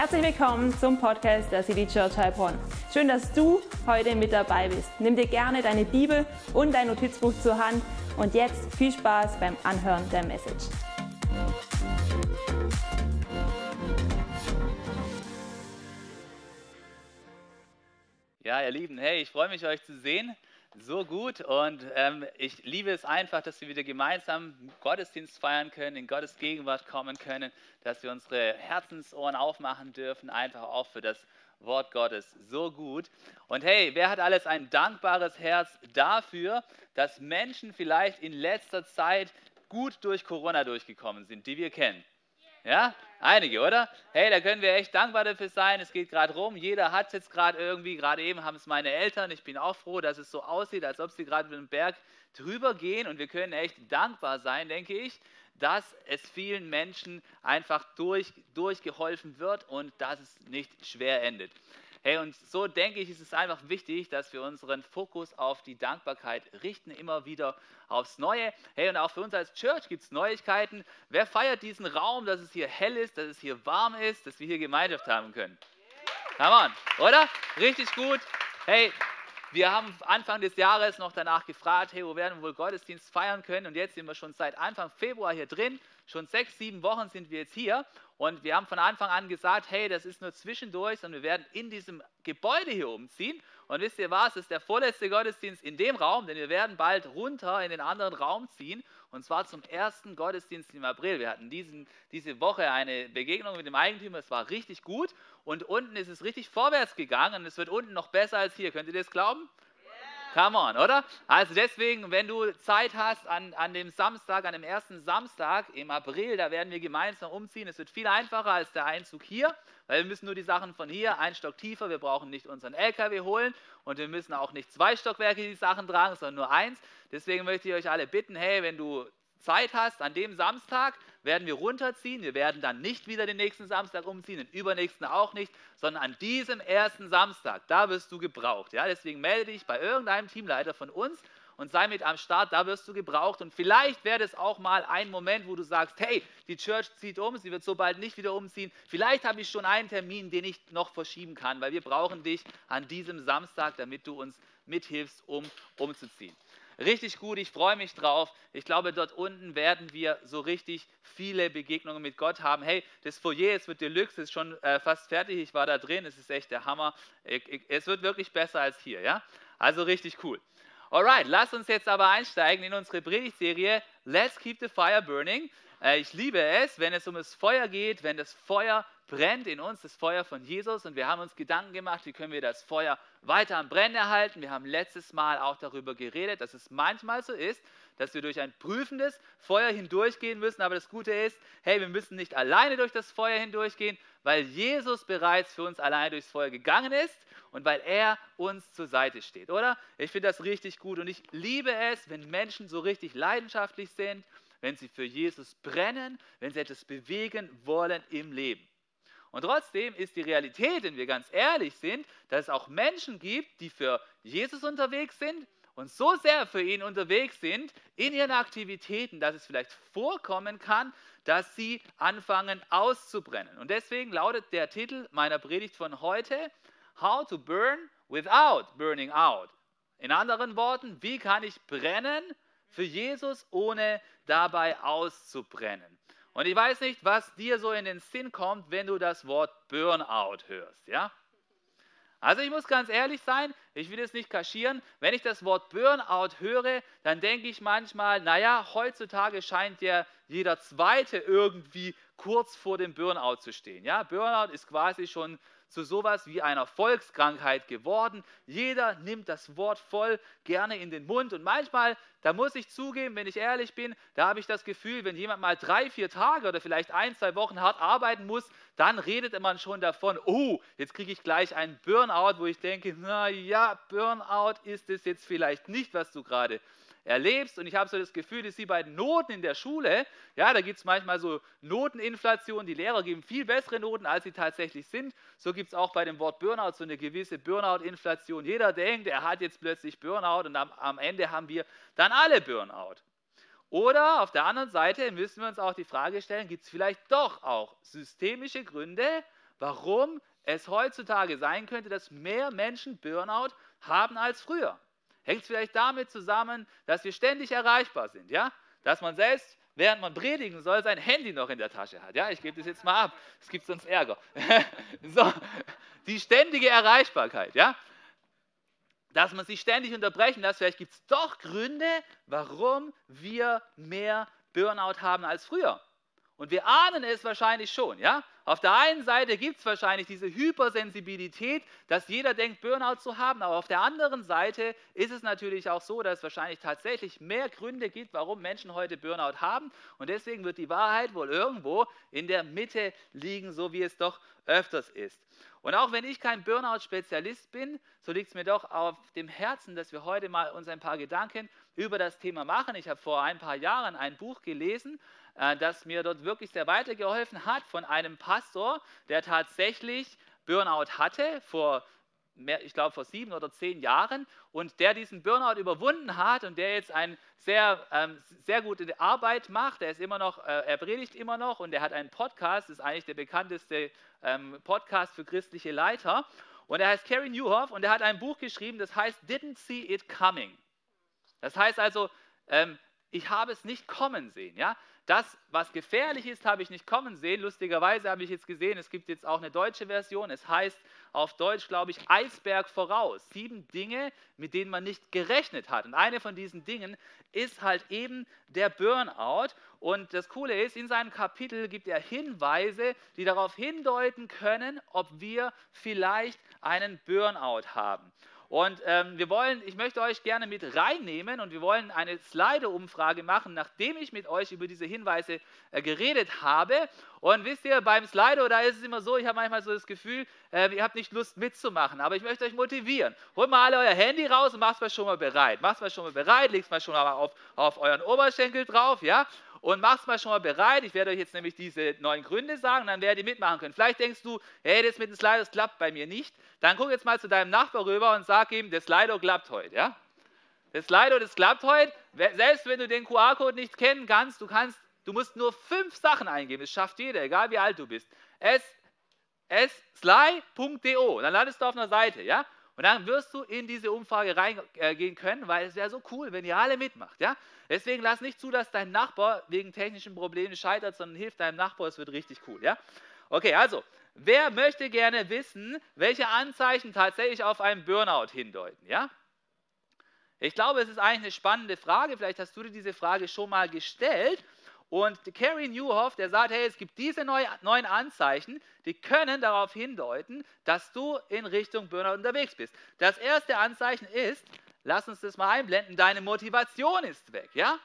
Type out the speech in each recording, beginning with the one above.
Herzlich willkommen zum Podcast der City Church Heilbronn. Schön, dass du heute mit dabei bist. Nimm dir gerne deine Bibel und dein Notizbuch zur Hand und jetzt viel Spaß beim Anhören der Message. Ja, ihr Lieben, hey, ich freue mich, euch zu sehen. So gut und ähm, ich liebe es einfach, dass wir wieder gemeinsam Gottesdienst feiern können, in Gottes Gegenwart kommen können, dass wir unsere Herzensohren aufmachen dürfen, einfach auch für das Wort Gottes. So gut. Und hey, wer hat alles ein dankbares Herz dafür, dass Menschen vielleicht in letzter Zeit gut durch Corona durchgekommen sind, die wir kennen? Ja, einige, oder? Hey, da können wir echt dankbar dafür sein. Es geht gerade rum. Jeder hat es jetzt gerade irgendwie. Gerade eben haben es meine Eltern. Ich bin auch froh, dass es so aussieht, als ob sie gerade mit dem Berg drüber gehen. Und wir können echt dankbar sein, denke ich, dass es vielen Menschen einfach durch, durchgeholfen wird und dass es nicht schwer endet. Hey, und so denke ich, ist es einfach wichtig, dass wir unseren Fokus auf die Dankbarkeit richten, immer wieder aufs Neue. Hey, und auch für uns als Church gibt es Neuigkeiten. Wer feiert diesen Raum, dass es hier hell ist, dass es hier warm ist, dass wir hier Gemeinschaft haben können? Come on, oder? Richtig gut. Hey, wir haben Anfang des Jahres noch danach gefragt, hey, wo werden wir wohl Gottesdienst feiern können? Und jetzt sind wir schon seit Anfang Februar hier drin. Schon sechs, sieben Wochen sind wir jetzt hier. Und wir haben von Anfang an gesagt, hey, das ist nur zwischendurch, sondern wir werden in diesem Gebäude hier umziehen. Und wisst ihr was, es ist der vorletzte Gottesdienst in dem Raum, denn wir werden bald runter in den anderen Raum ziehen. Und zwar zum ersten Gottesdienst im April. Wir hatten diesen, diese Woche eine Begegnung mit dem Eigentümer, es war richtig gut. Und unten ist es richtig vorwärts gegangen und es wird unten noch besser als hier. Könnt ihr das glauben? Come on, oder? Also deswegen, wenn du Zeit hast an, an dem Samstag, an dem ersten Samstag im April, da werden wir gemeinsam umziehen. Es wird viel einfacher als der Einzug hier, weil wir müssen nur die Sachen von hier einen Stock tiefer. Wir brauchen nicht unseren LKW holen und wir müssen auch nicht zwei Stockwerke die Sachen tragen, sondern nur eins. Deswegen möchte ich euch alle bitten, hey, wenn du Zeit hast, an dem Samstag werden wir runterziehen. Wir werden dann nicht wieder den nächsten Samstag umziehen, den übernächsten auch nicht, sondern an diesem ersten Samstag, da wirst du gebraucht. Ja? Deswegen melde dich bei irgendeinem Teamleiter von uns und sei mit am Start, da wirst du gebraucht. Und vielleicht wäre es auch mal ein Moment, wo du sagst, hey, die Church zieht um, sie wird so bald nicht wieder umziehen. Vielleicht habe ich schon einen Termin, den ich noch verschieben kann, weil wir brauchen dich an diesem Samstag, damit du uns mithilfst, um umzuziehen. Richtig gut, ich freue mich drauf. Ich glaube, dort unten werden wir so richtig viele Begegnungen mit Gott haben. Hey, das Foyer, es wird Deluxe, ist schon äh, fast fertig. Ich war da drin, es ist echt der Hammer. Ich, ich, es wird wirklich besser als hier, ja? Also richtig cool. Alright, lass uns jetzt aber einsteigen in unsere Predigtserie Let's Keep the Fire Burning. Äh, ich liebe es, wenn es um das Feuer geht, wenn das Feuer brennt in uns das Feuer von Jesus und wir haben uns Gedanken gemacht, wie können wir das Feuer weiter am Brennen erhalten. Wir haben letztes Mal auch darüber geredet, dass es manchmal so ist, dass wir durch ein prüfendes Feuer hindurchgehen müssen. Aber das Gute ist, hey, wir müssen nicht alleine durch das Feuer hindurchgehen, weil Jesus bereits für uns alleine durchs Feuer gegangen ist und weil er uns zur Seite steht, oder? Ich finde das richtig gut und ich liebe es, wenn Menschen so richtig leidenschaftlich sind, wenn sie für Jesus brennen, wenn sie etwas bewegen wollen im Leben. Und trotzdem ist die Realität, wenn wir ganz ehrlich sind, dass es auch Menschen gibt, die für Jesus unterwegs sind und so sehr für ihn unterwegs sind in ihren Aktivitäten, dass es vielleicht vorkommen kann, dass sie anfangen auszubrennen. Und deswegen lautet der Titel meiner Predigt von heute, How to Burn Without Burning Out. In anderen Worten, wie kann ich brennen für Jesus, ohne dabei auszubrennen? Und ich weiß nicht, was dir so in den Sinn kommt, wenn du das Wort Burnout hörst, ja? Also ich muss ganz ehrlich sein, ich will es nicht kaschieren. Wenn ich das Wort Burnout höre, dann denke ich manchmal, naja, heutzutage scheint ja jeder Zweite irgendwie kurz vor dem Burnout zu stehen. Ja, Burnout ist quasi schon zu sowas wie einer Volkskrankheit geworden. Jeder nimmt das Wort voll gerne in den Mund und manchmal, da muss ich zugeben, wenn ich ehrlich bin, da habe ich das Gefühl, wenn jemand mal drei, vier Tage oder vielleicht ein, zwei Wochen hart arbeiten muss, dann redet man schon davon, oh, jetzt kriege ich gleich einen Burnout, wo ich denke, na ja, Burnout ist es jetzt vielleicht nicht, was du gerade erlebst. Und ich habe so das Gefühl, dass sie bei den Noten in der Schule, ja, da gibt es manchmal so Noteninflation, die Lehrer geben viel bessere Noten, als sie tatsächlich sind. So gibt es auch bei dem Wort Burnout so eine gewisse Burnout-Inflation. Jeder denkt, er hat jetzt plötzlich Burnout und am, am Ende haben wir dann alle Burnout. Oder auf der anderen Seite müssen wir uns auch die Frage stellen, gibt es vielleicht doch auch systemische Gründe, warum es heutzutage sein könnte, dass mehr Menschen Burnout haben als früher. Hängt es vielleicht damit zusammen, dass wir ständig erreichbar sind, ja? Dass man selbst, während man predigen soll, sein Handy noch in der Tasche hat. Ja, ich gebe das jetzt mal ab, es gibt sonst Ärger. so, die ständige Erreichbarkeit, ja? Dass man sich ständig unterbrechen lässt, vielleicht gibt es doch Gründe, warum wir mehr Burnout haben als früher. Und wir ahnen es wahrscheinlich schon, ja? Auf der einen Seite gibt es wahrscheinlich diese Hypersensibilität, dass jeder denkt, Burnout zu haben, aber auf der anderen Seite ist es natürlich auch so, dass es wahrscheinlich tatsächlich mehr Gründe gibt, warum Menschen heute Burnout haben. Und deswegen wird die Wahrheit wohl irgendwo in der Mitte liegen, so wie es doch öfters ist. Und auch wenn ich kein Burnout-Spezialist bin, so liegt es mir doch auf dem Herzen, dass wir heute mal uns ein paar Gedanken über das Thema machen. Ich habe vor ein paar Jahren ein Buch gelesen, äh, das mir dort wirklich sehr weitergeholfen hat von einem Pastor, der tatsächlich Burnout hatte vor Mehr, ich glaube vor sieben oder zehn Jahren und der diesen Burnout überwunden hat und der jetzt eine sehr, ähm, sehr gute Arbeit macht. Er ist immer noch, äh, er predigt immer noch und er hat einen Podcast, ist eigentlich der bekannteste ähm, Podcast für christliche Leiter. Und er heißt Kerry Newhoff und er hat ein Buch geschrieben, das heißt Didn't See It Coming. Das heißt also, ähm, ich habe es nicht kommen sehen. Ja? Das, was gefährlich ist, habe ich nicht kommen sehen. Lustigerweise habe ich jetzt gesehen, es gibt jetzt auch eine deutsche Version. Es heißt auf Deutsch, glaube ich, Eisberg voraus. Sieben Dinge, mit denen man nicht gerechnet hat. Und eine von diesen Dingen ist halt eben der Burnout. Und das Coole ist, in seinem Kapitel gibt er Hinweise, die darauf hindeuten können, ob wir vielleicht einen Burnout haben. Und ähm, wir wollen, ich möchte euch gerne mit reinnehmen und wir wollen eine Slido-Umfrage machen, nachdem ich mit euch über diese Hinweise äh, geredet habe. Und wisst ihr, beim Slido, da ist es immer so, ich habe manchmal so das Gefühl, äh, ihr habt nicht Lust mitzumachen, aber ich möchte euch motivieren. Holt mal alle euer Handy raus und macht es mal schon mal bereit. Macht es mal schon mal bereit, legt es mal schon mal auf, auf euren Oberschenkel drauf, ja? Und mach's mal schon mal bereit. Ich werde euch jetzt nämlich diese neun Gründe sagen, dann werdet ihr mitmachen können. Vielleicht denkst du, hey, das mit dem Slido, das klappt bei mir nicht. Dann guck jetzt mal zu deinem Nachbar rüber und sag ihm, das Slido klappt heute. Ja? Das Slido, das klappt heute. Selbst wenn du den QR-Code nicht kennen kannst, du kannst, du musst nur fünf Sachen eingeben. Das schafft jeder, egal wie alt du bist. S, sly.do. Dann landest du auf einer Seite, ja? Und dann wirst du in diese Umfrage reingehen können, weil es wäre so cool, wenn ihr alle mitmacht. Ja? Deswegen lass nicht zu, dass dein Nachbar wegen technischen Problemen scheitert, sondern hilf deinem Nachbar, es wird richtig cool. Ja? Okay, also, wer möchte gerne wissen, welche Anzeichen tatsächlich auf einen Burnout hindeuten? Ja? Ich glaube, es ist eigentlich eine spannende Frage. Vielleicht hast du dir diese Frage schon mal gestellt. Und Carrie Newhoff, der sagt, hey, es gibt diese neuen Anzeichen, die können darauf hindeuten, dass du in Richtung Burnout unterwegs bist. Das erste Anzeichen ist, lass uns das mal einblenden, deine Motivation ist weg, ja?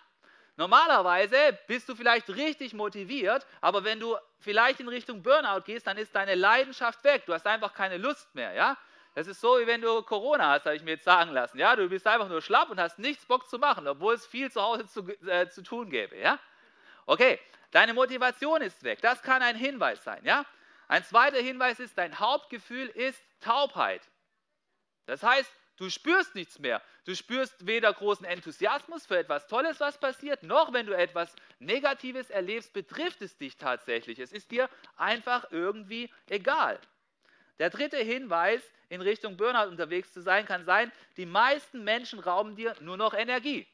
Normalerweise bist du vielleicht richtig motiviert, aber wenn du vielleicht in Richtung Burnout gehst, dann ist deine Leidenschaft weg. Du hast einfach keine Lust mehr, ja? Das ist so, wie wenn du Corona hast, habe ich mir jetzt sagen lassen. Ja, du bist einfach nur schlapp und hast nichts Bock zu machen, obwohl es viel zu Hause zu, äh, zu tun gäbe. Ja? Okay, deine Motivation ist weg. Das kann ein Hinweis sein. Ja? Ein zweiter Hinweis ist, dein Hauptgefühl ist Taubheit. Das heißt, du spürst nichts mehr. Du spürst weder großen Enthusiasmus für etwas Tolles, was passiert, noch wenn du etwas Negatives erlebst, betrifft es dich tatsächlich. Es ist dir einfach irgendwie egal. Der dritte Hinweis, in Richtung Burnout unterwegs zu sein, kann sein, die meisten Menschen rauben dir nur noch Energie.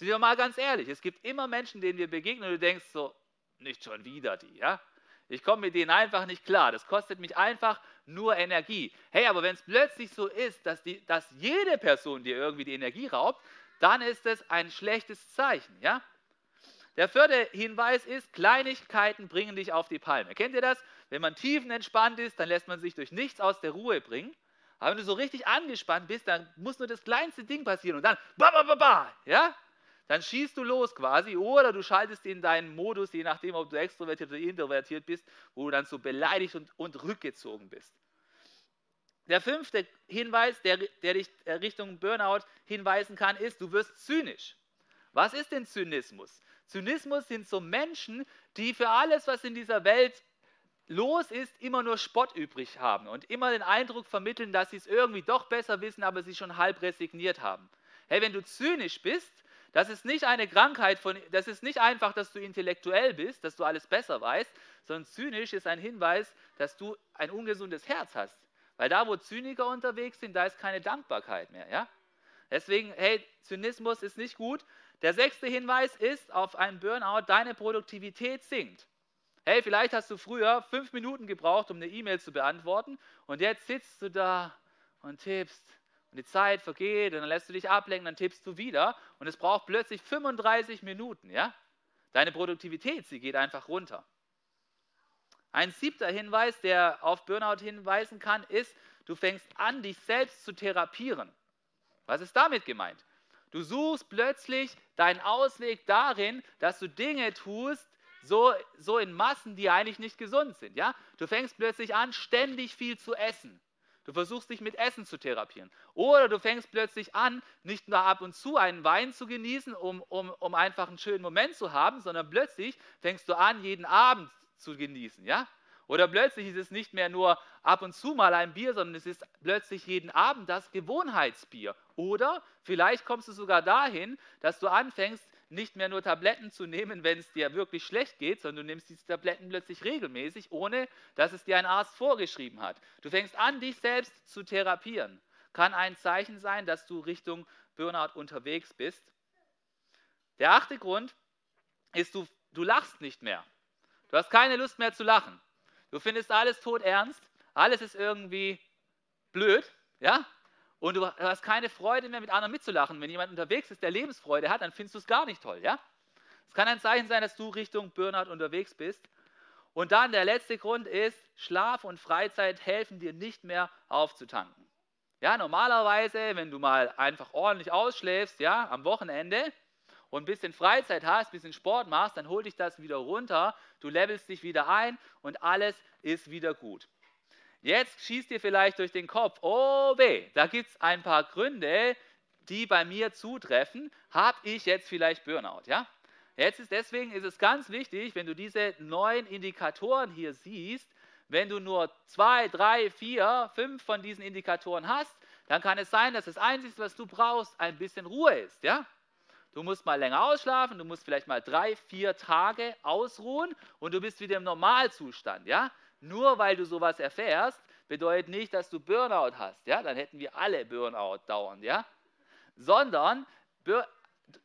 Sind wir mal ganz ehrlich, es gibt immer Menschen, denen wir begegnen und du denkst so, nicht schon wieder die, ja? Ich komme mit denen einfach nicht klar. Das kostet mich einfach nur Energie. Hey, aber wenn es plötzlich so ist, dass, die, dass jede Person dir irgendwie die Energie raubt, dann ist es ein schlechtes Zeichen, ja? Der vierte Hinweis ist, Kleinigkeiten bringen dich auf die Palme. Kennt ihr das? Wenn man tiefenentspannt ist, dann lässt man sich durch nichts aus der Ruhe bringen. Aber wenn du so richtig angespannt bist, dann muss nur das kleinste Ding passieren und dann, ba, ba, ba, ba, ja? Dann schießt du los quasi oder du schaltest in deinen Modus, je nachdem, ob du extrovertiert oder introvertiert bist, wo du dann so beleidigt und, und rückgezogen bist. Der fünfte Hinweis, der, der dich äh, Richtung Burnout hinweisen kann, ist, du wirst zynisch. Was ist denn Zynismus? Zynismus sind so Menschen, die für alles, was in dieser Welt los ist, immer nur Spott übrig haben und immer den Eindruck vermitteln, dass sie es irgendwie doch besser wissen, aber sie schon halb resigniert haben. Hey, wenn du zynisch bist, Das ist nicht eine Krankheit von, das ist nicht einfach, dass du intellektuell bist, dass du alles besser weißt, sondern zynisch ist ein Hinweis, dass du ein ungesundes Herz hast. Weil da, wo Zyniker unterwegs sind, da ist keine Dankbarkeit mehr. Ja? Deswegen, hey, Zynismus ist nicht gut. Der sechste Hinweis ist auf einen Burnout, deine Produktivität sinkt. Hey, vielleicht hast du früher fünf Minuten gebraucht, um eine E-Mail zu beantworten und jetzt sitzt du da und tippst und die Zeit vergeht und dann lässt du dich ablenken, dann tippst du wieder und es braucht plötzlich 35 Minuten, ja? Deine Produktivität, sie geht einfach runter. Ein siebter Hinweis, der auf Burnout hinweisen kann, ist, du fängst an, dich selbst zu therapieren. Was ist damit gemeint? Du suchst plötzlich deinen Ausweg darin, dass du Dinge tust, so, so in Massen, die eigentlich nicht gesund sind. Ja? Du fängst plötzlich an, ständig viel zu essen. Du versuchst dich mit Essen zu therapieren. Oder du fängst plötzlich an, nicht nur ab und zu einen Wein zu genießen, um, um, um einfach einen schönen Moment zu haben, sondern plötzlich fängst du an, jeden Abend zu genießen. Ja? Oder plötzlich ist es nicht mehr nur ab und zu mal ein Bier, sondern es ist plötzlich jeden Abend das Gewohnheitsbier. Oder vielleicht kommst du sogar dahin, dass du anfängst, nicht mehr nur Tabletten zu nehmen, wenn es dir wirklich schlecht geht, sondern du nimmst diese Tabletten plötzlich regelmäßig, ohne dass es dir ein Arzt vorgeschrieben hat. Du fängst an, dich selbst zu therapieren. Kann ein Zeichen sein, dass du Richtung Burnout unterwegs bist. Der achte Grund ist, du, du lachst nicht mehr. Du hast keine Lust mehr zu lachen. Du findest alles tot ernst. Alles ist irgendwie blöd. Ja? Und du hast keine Freude mehr, mit anderen mitzulachen. Wenn jemand unterwegs ist, der Lebensfreude hat, dann findest du es gar nicht toll. Ja? Es kann ein Zeichen sein, dass du Richtung Burnout unterwegs bist. Und dann der letzte Grund ist, Schlaf und Freizeit helfen dir nicht mehr aufzutanken. Ja, normalerweise, wenn du mal einfach ordentlich ausschläfst, ja, am Wochenende und ein bisschen Freizeit hast, ein bisschen Sport machst, dann hol dich das wieder runter, du levelst dich wieder ein und alles ist wieder gut. Jetzt schießt dir vielleicht durch den Kopf, oh weh, da gibt es ein paar Gründe, die bei mir zutreffen. Habe ich jetzt vielleicht Burnout? Ja? Jetzt ist deswegen ist es ganz wichtig, wenn du diese neuen Indikatoren hier siehst, wenn du nur zwei, drei, vier, fünf von diesen Indikatoren hast, dann kann es sein, dass das Einzige, was du brauchst, ein bisschen Ruhe ist. Ja? Du musst mal länger ausschlafen, du musst vielleicht mal drei, vier Tage ausruhen und du bist wieder im Normalzustand. Ja? Nur weil du sowas erfährst, bedeutet nicht, dass du Burnout hast. Ja? Dann hätten wir alle Burnout dauernd. Ja? Sondern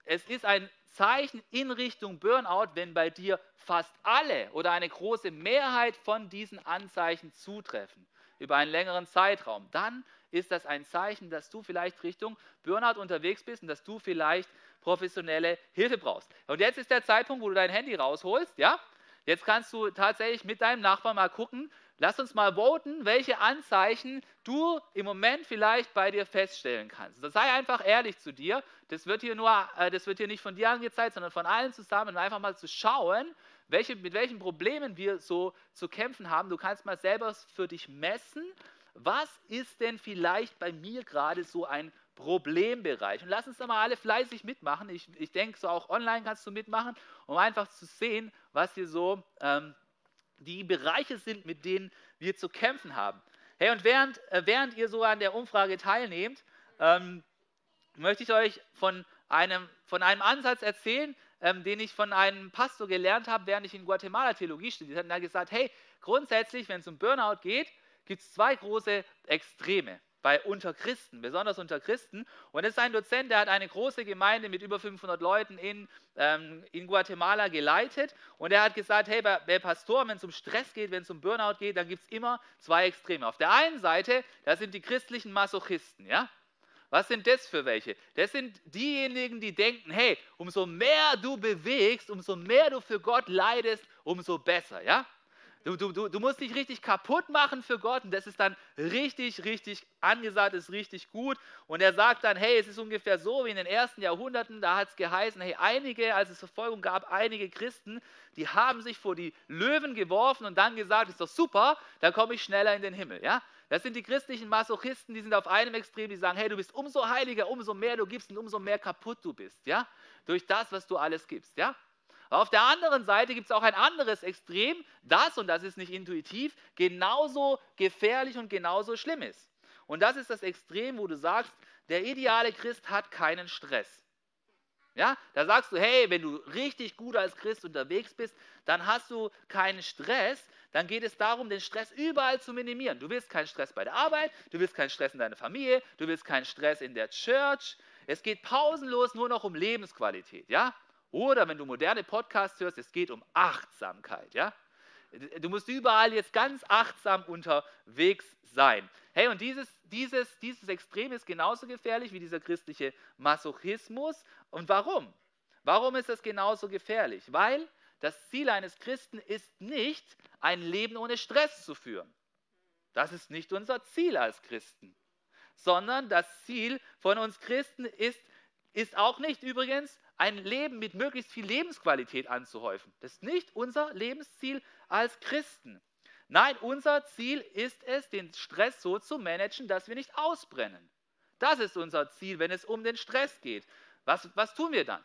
es ist ein Zeichen in Richtung Burnout, wenn bei dir fast alle oder eine große Mehrheit von diesen Anzeichen zutreffen über einen längeren Zeitraum. Dann ist das ein Zeichen, dass du vielleicht Richtung Burnout unterwegs bist und dass du vielleicht professionelle Hilfe brauchst. Und jetzt ist der Zeitpunkt, wo du dein Handy rausholst, ja? Jetzt kannst du tatsächlich mit deinem Nachbarn mal gucken, lass uns mal voten, welche Anzeichen du im Moment vielleicht bei dir feststellen kannst. Sei einfach ehrlich zu dir. Das wird hier nur, äh, das wird hier nicht von dir angezeigt, sondern von allen zusammen, um einfach mal zu schauen, welche, mit welchen Problemen wir so zu kämpfen haben. Du kannst mal selber für dich messen, was ist denn vielleicht bei mir gerade so ein Problembereich. Und lass uns da mal alle fleißig mitmachen. Ich, ich denke, so auch online kannst du mitmachen, um einfach zu sehen, was hier so ähm, die Bereiche sind, mit denen wir zu kämpfen haben. Hey, und während, äh, während ihr so an der Umfrage teilnehmt, ähm, möchte ich euch von einem, von einem Ansatz erzählen, ähm, den ich von einem Pastor gelernt habe, während ich in Guatemala Theologie studiert habe. Er hat gesagt, hey, grundsätzlich, wenn es um Burnout geht, gibt es zwei große Extreme bei unter Christen, besonders unter Christen. Und das ist ein Dozent, der hat eine große Gemeinde mit über 500 Leuten in, ähm, in Guatemala geleitet. Und er hat gesagt, hey, bei, bei Pastoren, wenn es um Stress geht, wenn es um Burnout geht, dann gibt es immer zwei Extreme. Auf der einen Seite, das sind die christlichen Masochisten, ja. Was sind das für welche? Das sind diejenigen, die denken, hey, umso mehr du bewegst, umso mehr du für Gott leidest, umso besser, ja? Du, du, du, musst dich richtig kaputt machen für Gott und das ist dann richtig, richtig angesagt, ist richtig gut. Und er sagt dann, hey, es ist ungefähr so wie in den ersten Jahrhunderten, da hat es geheißen, hey, einige, als es Verfolgung gab, einige Christen, die haben sich vor die Löwen geworfen und dann gesagt, ist doch super, dann komme ich schneller in den Himmel. Ja? Das sind die christlichen Masochisten, die sind auf einem Extrem, die sagen, hey, du bist umso heiliger, umso mehr du gibst und umso mehr kaputt du bist. Ja? Durch das, was du alles gibst. Ja? Auf der anderen Seite gibt es auch ein anderes Extrem, das, und das ist nicht intuitiv, genauso gefährlich und genauso schlimm ist. Und das ist das Extrem, wo du sagst, der ideale Christ hat keinen Stress. Ja, da sagst du, hey, wenn du richtig gut als Christ unterwegs bist, dann hast du keinen Stress. Dann geht es darum, den Stress überall zu minimieren. Du willst keinen Stress bei der Arbeit, du willst keinen Stress in deiner Familie, du willst keinen Stress in der Church. Es geht pausenlos nur noch um Lebensqualität, ja? Oder wenn du moderne Podcasts hörst, es geht um Achtsamkeit, ja? Du musst überall jetzt ganz achtsam unterwegs sein. Hey, und dieses, dieses, dieses Extrem ist genauso gefährlich wie dieser christliche Masochismus. Und warum? Warum ist das genauso gefährlich? Weil das Ziel eines Christen ist nicht, ein Leben ohne Stress zu führen. Das ist nicht unser Ziel als Christen. Sondern das Ziel von uns Christen ist, ist auch nicht übrigens, ein Leben mit möglichst viel Lebensqualität anzuhäufen. Das ist nicht unser Lebensziel als Christen. Nein, unser Ziel ist es, den Stress so zu managen, dass wir nicht ausbrennen. Das ist unser Ziel, wenn es um den Stress geht. Was, was tun wir dann?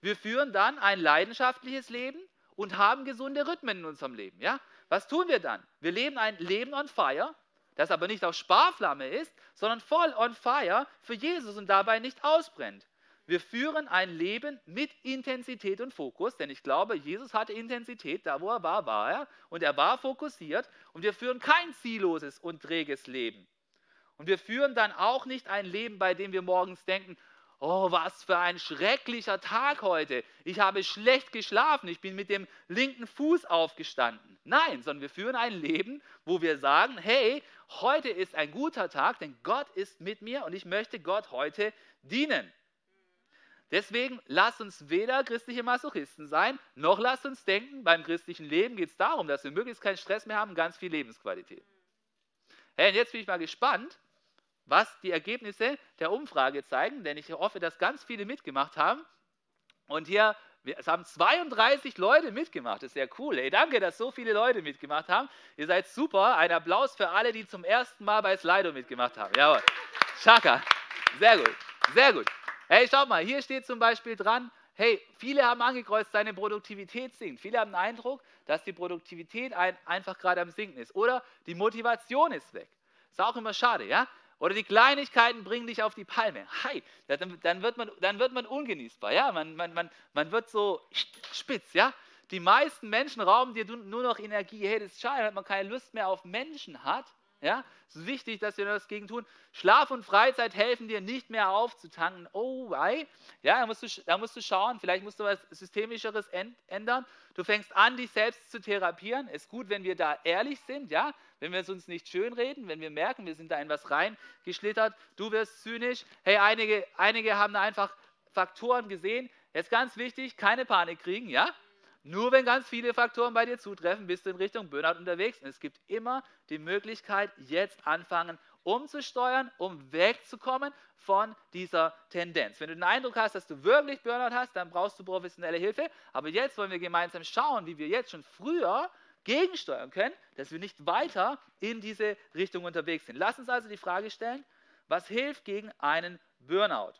Wir führen dann ein leidenschaftliches Leben und haben gesunde Rhythmen in unserem Leben. Ja? Was tun wir dann? Wir leben ein Leben on fire, das aber nicht auf Sparflamme ist, sondern voll on fire für Jesus und dabei nicht ausbrennt. Wir führen ein Leben mit Intensität und Fokus, denn ich glaube, Jesus hatte Intensität, da wo er war, war er und er war fokussiert und wir führen kein zielloses und träges Leben. Und wir führen dann auch nicht ein Leben, bei dem wir morgens denken, oh, was für ein schrecklicher Tag heute. Ich habe schlecht geschlafen, ich bin mit dem linken Fuß aufgestanden. Nein, sondern wir führen ein Leben, wo wir sagen, hey, heute ist ein guter Tag, denn Gott ist mit mir und ich möchte Gott heute dienen. Deswegen lasst uns weder christliche Masochisten sein, noch lasst uns denken, beim christlichen Leben geht es darum, dass wir möglichst keinen Stress mehr haben, ganz viel Lebensqualität. Hey, und jetzt bin ich mal gespannt, was die Ergebnisse der Umfrage zeigen, denn ich hoffe, dass ganz viele mitgemacht haben. Und hier, es haben 32 Leute mitgemacht, das ist sehr cool. Hey, danke, dass so viele Leute mitgemacht haben. Ihr seid super. Ein Applaus für alle, die zum ersten Mal bei Slido mitgemacht haben. Jawohl. Schaka. Sehr gut. Sehr gut. Hey, schau mal, hier steht zum Beispiel dran, hey, viele haben angekreuzt, seine Produktivität sinkt. Viele haben den Eindruck, dass die Produktivität ein, einfach gerade am Sinken ist. Oder die Motivation ist weg. Ist auch immer schade, ja? Oder die Kleinigkeiten bringen dich auf die Palme. Hi, dann, dann, wird, man, dann wird man ungenießbar, ja? Man, man, man, man wird so spitz, ja? Die meisten Menschen rauben dir nur noch Energie. Hey, das ist schade, wenn man keine Lust mehr auf Menschen hat. Ja, es ist wichtig, dass wir das gegen tun. Schlaf und Freizeit helfen dir nicht mehr aufzutanken. Oh, wei. Ja, da musst, du, da musst du schauen, vielleicht musst du was Systemischeres ändern. Du fängst an, dich selbst zu therapieren. Ist gut, wenn wir da ehrlich sind, ja, wenn wir es uns nicht schönreden, wenn wir merken, wir sind da in was reingeschlittert. Du wirst zynisch. Hey, einige, einige haben einfach Faktoren gesehen. Jetzt ganz wichtig, keine Panik kriegen, ja? Nur wenn ganz viele Faktoren bei dir zutreffen, bist du in Richtung Burnout unterwegs. Und es gibt immer die Möglichkeit, jetzt anfangen, umzusteuern, um wegzukommen von dieser Tendenz. Wenn du den Eindruck hast, dass du wirklich Burnout hast, dann brauchst du professionelle Hilfe. Aber jetzt wollen wir gemeinsam schauen, wie wir jetzt schon früher gegensteuern können, dass wir nicht weiter in diese Richtung unterwegs sind. Lass uns also die Frage stellen, was hilft gegen einen Burnout?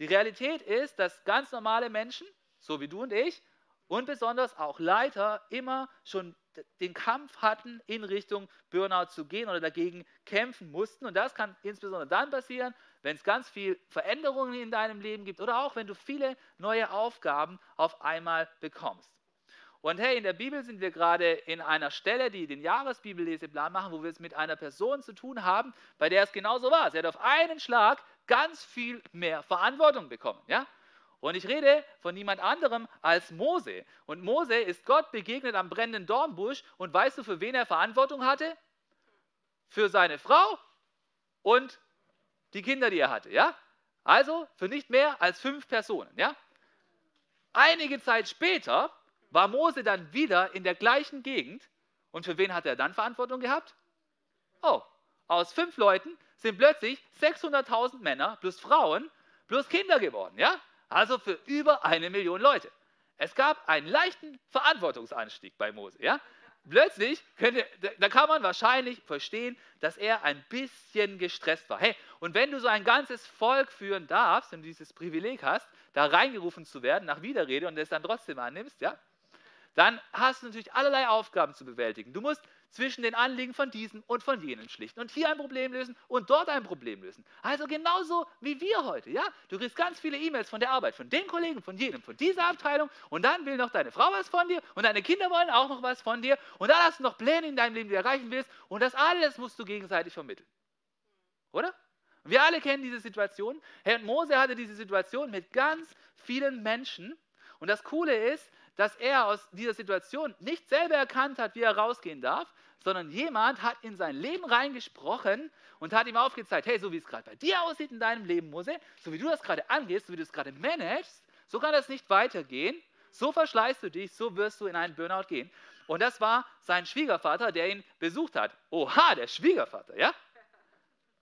Die Realität ist, dass ganz normale Menschen, so wie du und ich, und besonders auch Leiter immer schon den Kampf hatten, in Richtung Burnout zu gehen oder dagegen kämpfen mussten. Und das kann insbesondere dann passieren, wenn es ganz viel Veränderungen in deinem Leben gibt oder auch wenn du viele neue Aufgaben auf einmal bekommst. Und hey, in der Bibel sind wir gerade in einer Stelle, die den Jahresbibelleseplan machen, wo wir es mit einer Person zu tun haben, bei der es genauso war. Sie hat auf einen Schlag ganz viel mehr Verantwortung bekommen. Ja? Und ich rede von niemand anderem als Mose. Und Mose ist Gott begegnet am brennenden Dornbusch. Und weißt du, für wen er Verantwortung hatte? Für seine Frau und die Kinder, die er hatte. Ja? Also für nicht mehr als fünf Personen. Ja? Einige Zeit später war Mose dann wieder in der gleichen Gegend. Und für wen hat er dann Verantwortung gehabt? Oh, aus fünf Leuten sind plötzlich 600.000 Männer plus Frauen plus Kinder geworden. Ja? Also für über eine Million Leute. Es gab einen leichten Verantwortungsanstieg bei Mose. Ja? Plötzlich, könnte, da kann man wahrscheinlich verstehen, dass er ein bisschen gestresst war. Hey, und wenn du so ein ganzes Volk führen darfst und dieses Privileg hast, da reingerufen zu werden nach Widerrede und es dann trotzdem annimmst, ja, dann hast du natürlich allerlei Aufgaben zu bewältigen. Du musst zwischen den Anliegen von diesem und von jenen schlichten und hier ein Problem lösen und dort ein Problem lösen. Also genauso wie wir heute, ja? Du kriegst ganz viele E-Mails von der Arbeit, von den Kollegen, von jedem, von dieser Abteilung und dann will noch deine Frau was von dir und deine Kinder wollen auch noch was von dir und dann hast du noch Pläne in deinem Leben, die du erreichen willst und das alles musst du gegenseitig vermitteln. Oder? Wir alle kennen diese Situation. Herr Mose hatte diese Situation mit ganz vielen Menschen und das Coole ist, dass er aus dieser Situation nicht selber erkannt hat, wie er rausgehen darf, sondern jemand hat in sein Leben reingesprochen und hat ihm aufgezeigt, hey, so wie es gerade bei dir aussieht in deinem Leben, Mose, so wie du das gerade angehst, so wie du es gerade managst, so kann das nicht weitergehen. So verschleißt du dich, so wirst du in einen Burnout gehen. Und das war sein Schwiegervater, der ihn besucht hat. Oha, der Schwiegervater, ja?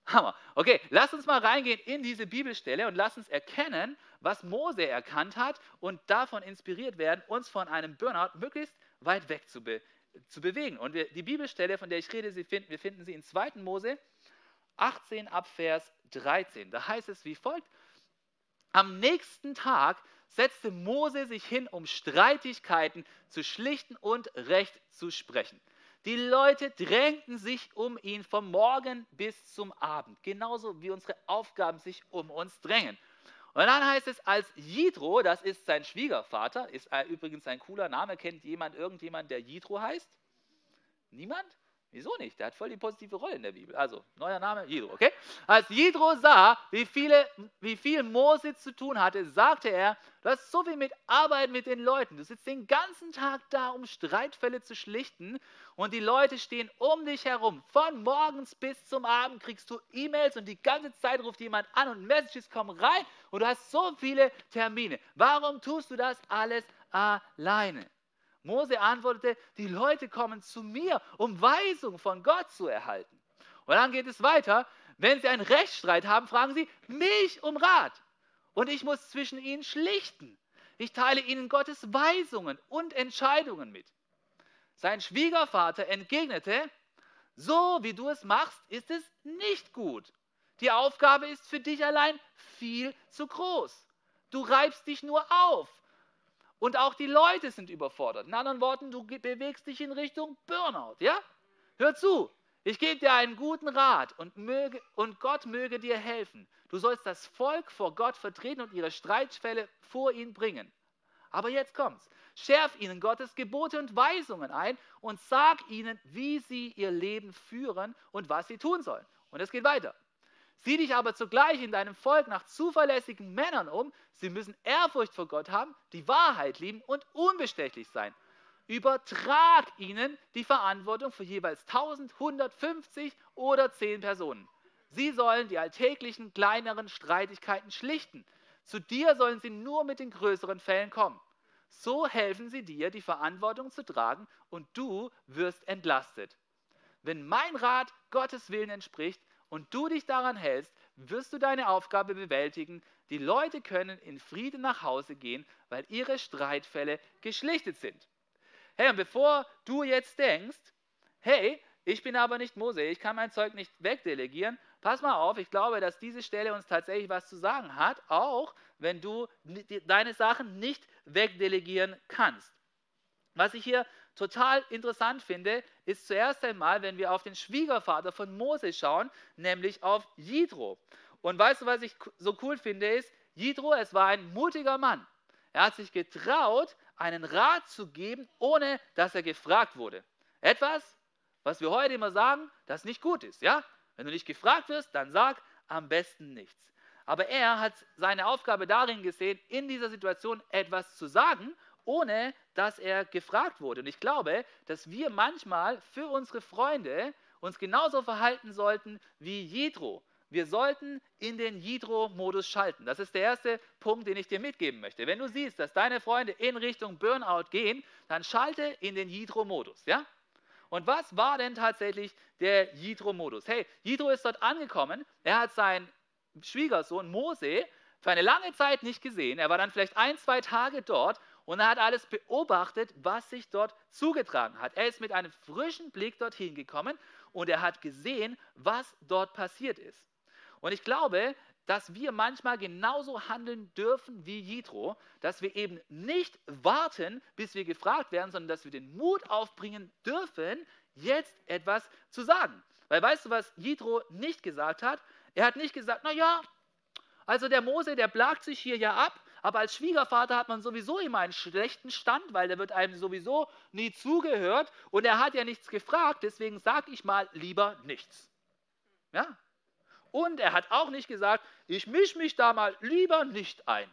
Hammer. Okay, lass uns mal reingehen in diese Bibelstelle und lass uns erkennen, was Mose erkannt hat und davon inspiriert werden, uns von einem Burnout möglichst weit weg zu, be zu bewegen. Und wir, die Bibelstelle, von der ich rede, finden, wir finden sie in 2. Mose 18 ab Vers 13. Da heißt es wie folgt: Am nächsten Tag setzte Mose sich hin, um Streitigkeiten zu schlichten und Recht zu sprechen. Die Leute drängten sich um ihn vom Morgen bis zum Abend, genauso wie unsere Aufgaben sich um uns drängen. Und dann heißt es, als Jidro, das ist sein Schwiegervater, ist übrigens ein cooler Name, kennt jemand irgendjemand, der Jidro heißt? Niemand? Wieso nicht? Der hat voll die positive Rolle in der Bibel. Also, neuer Name, Jidro, okay? Als Jidro sah, wie, viele, wie viel Mose zu tun hatte, sagte er, du hast so viel mit Arbeit mit den Leuten. Du sitzt den ganzen Tag da, um Streitfälle zu schlichten und die Leute stehen um dich herum. Von morgens bis zum Abend kriegst du E-Mails und die ganze Zeit ruft jemand an und Messages kommen rein und du hast so viele Termine. Warum tust du das alles alleine? Mose antwortete, die Leute kommen zu mir, um Weisung von Gott zu erhalten. Und dann geht es weiter. Wenn sie einen Rechtsstreit haben, fragen sie mich um Rat. Und ich muss zwischen ihnen schlichten. Ich teile ihnen Gottes Weisungen und Entscheidungen mit. Sein Schwiegervater entgegnete, so wie du es machst, ist es nicht gut. Die Aufgabe ist für dich allein viel zu groß. Du reibst dich nur auf. Und auch die Leute sind überfordert. In anderen Worten, du bewegst dich in Richtung Burnout. Ja? Hör zu, ich gebe dir einen guten Rat und, möge, und Gott möge dir helfen. Du sollst das Volk vor Gott vertreten und ihre Streitfälle vor ihn bringen. Aber jetzt kommt's. Schärf ihnen Gottes Gebote und Weisungen ein und sag ihnen, wie sie ihr Leben führen und was sie tun sollen. Und es geht weiter. Sieh dich aber zugleich in deinem Volk nach zuverlässigen Männern um. Sie müssen Ehrfurcht vor Gott haben, die Wahrheit lieben und unbestechlich sein. Übertrag ihnen die Verantwortung für jeweils 1150 oder 10 Personen. Sie sollen die alltäglichen kleineren Streitigkeiten schlichten. Zu dir sollen sie nur mit den größeren Fällen kommen. So helfen sie dir, die Verantwortung zu tragen und du wirst entlastet. Wenn mein Rat Gottes Willen entspricht, und du dich daran hältst, wirst du deine Aufgabe bewältigen. Die Leute können in Frieden nach Hause gehen, weil ihre Streitfälle geschlichtet sind. Hey, und bevor du jetzt denkst, hey, ich bin aber nicht Mose, ich kann mein Zeug nicht wegdelegieren, pass mal auf, ich glaube, dass diese Stelle uns tatsächlich was zu sagen hat, auch wenn du deine Sachen nicht wegdelegieren kannst. Was ich hier total interessant finde, ist zuerst einmal, wenn wir auf den Schwiegervater von Mose schauen, nämlich auf Jidro. Und weißt du, was ich so cool finde, ist, Jidro, es war ein mutiger Mann. Er hat sich getraut, einen Rat zu geben, ohne dass er gefragt wurde. Etwas, was wir heute immer sagen, das nicht gut ist. Ja? Wenn du nicht gefragt wirst, dann sag am besten nichts. Aber er hat seine Aufgabe darin gesehen, in dieser Situation etwas zu sagen ohne dass er gefragt wurde. Und ich glaube, dass wir manchmal für unsere Freunde uns genauso verhalten sollten wie Jidro. Wir sollten in den Jidro-Modus schalten. Das ist der erste Punkt, den ich dir mitgeben möchte. Wenn du siehst, dass deine Freunde in Richtung Burnout gehen, dann schalte in den Jidro-Modus. Ja? Und was war denn tatsächlich der Jidro-Modus? Hey, Jidro ist dort angekommen. Er hat seinen Schwiegersohn Mose für eine lange Zeit nicht gesehen. Er war dann vielleicht ein, zwei Tage dort und er hat alles beobachtet, was sich dort zugetragen hat. Er ist mit einem frischen Blick dorthin gekommen und er hat gesehen, was dort passiert ist. Und ich glaube, dass wir manchmal genauso handeln dürfen wie Jitro, dass wir eben nicht warten, bis wir gefragt werden, sondern dass wir den Mut aufbringen dürfen, jetzt etwas zu sagen. Weil weißt du, was Jitro nicht gesagt hat? Er hat nicht gesagt, na ja, also der Mose, der plagt sich hier ja ab, aber als Schwiegervater hat man sowieso immer einen schlechten Stand, weil der wird einem sowieso nie zugehört und er hat ja nichts gefragt, deswegen sage ich mal lieber nichts. Ja? Und er hat auch nicht gesagt, ich mische mich da mal lieber nicht ein.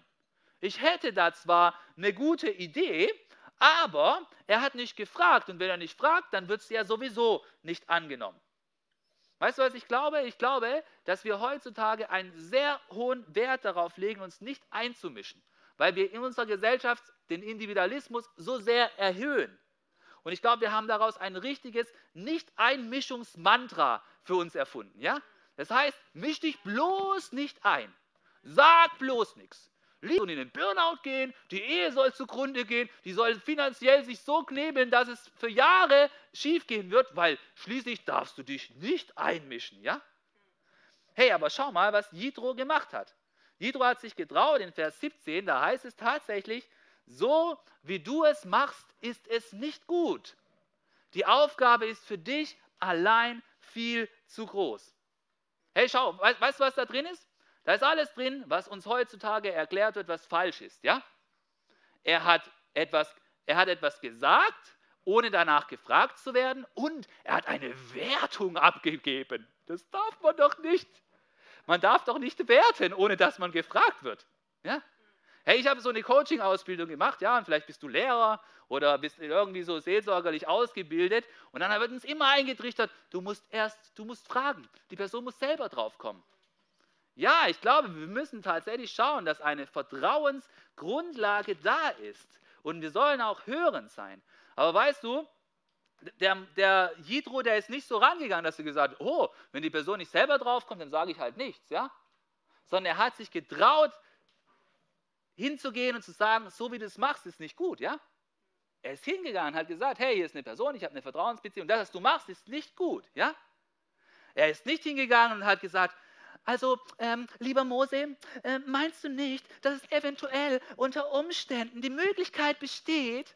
Ich hätte da zwar eine gute Idee, aber er hat nicht gefragt und wenn er nicht fragt, dann wird es ja sowieso nicht angenommen. Weißt du, was ich glaube? Ich glaube, dass wir heutzutage einen sehr hohen Wert darauf legen, uns nicht einzumischen, weil wir in unserer Gesellschaft den Individualismus so sehr erhöhen. Und ich glaube, wir haben daraus ein richtiges Nicht-Einmischungsmantra für uns erfunden. Ja? Das heißt, misch dich bloß nicht ein. Sag bloß nichts und in den Burnout gehen, die Ehe soll zugrunde gehen, die soll finanziell sich so knebeln, dass es für Jahre schiefgehen wird, weil schließlich darfst du dich nicht einmischen, ja? Hey, aber schau mal, was Jitro gemacht hat. Jitro hat sich getraut, in Vers 17, da heißt es tatsächlich, so wie du es machst, ist es nicht gut. Die Aufgabe ist für dich allein viel zu groß. Hey, schau, weißt du, was da drin ist? Da ist alles drin, was uns heutzutage erklärt wird, was falsch ist. Ja? Er, hat etwas, er hat etwas gesagt, ohne danach gefragt zu werden, und er hat eine Wertung abgegeben. Das darf man doch nicht. Man darf doch nicht werten, ohne dass man gefragt wird. Ja? Hey, ich habe so eine Coaching-Ausbildung gemacht, ja, und vielleicht bist du Lehrer oder bist irgendwie so seelsorgerlich ausgebildet und dann wird uns immer eingetrichtert, du musst erst, du musst fragen. Die Person muss selber drauf kommen. Ja, ich glaube, wir müssen tatsächlich schauen, dass eine Vertrauensgrundlage da ist. Und wir sollen auch hörend sein. Aber weißt du, der, der Jitro, der ist nicht so rangegangen, dass er gesagt hat, oh, wenn die Person nicht selber draufkommt, dann sage ich halt nichts, ja? Sondern er hat sich getraut, hinzugehen und zu sagen, so wie du es machst, ist nicht gut, ja? Er ist hingegangen und hat gesagt, hey, hier ist eine Person, ich habe eine Vertrauensbeziehung, das, was du machst, ist nicht gut, ja? Er ist nicht hingegangen und hat gesagt, also, ähm, lieber Mose, äh, meinst du nicht, dass es eventuell unter Umständen die Möglichkeit besteht,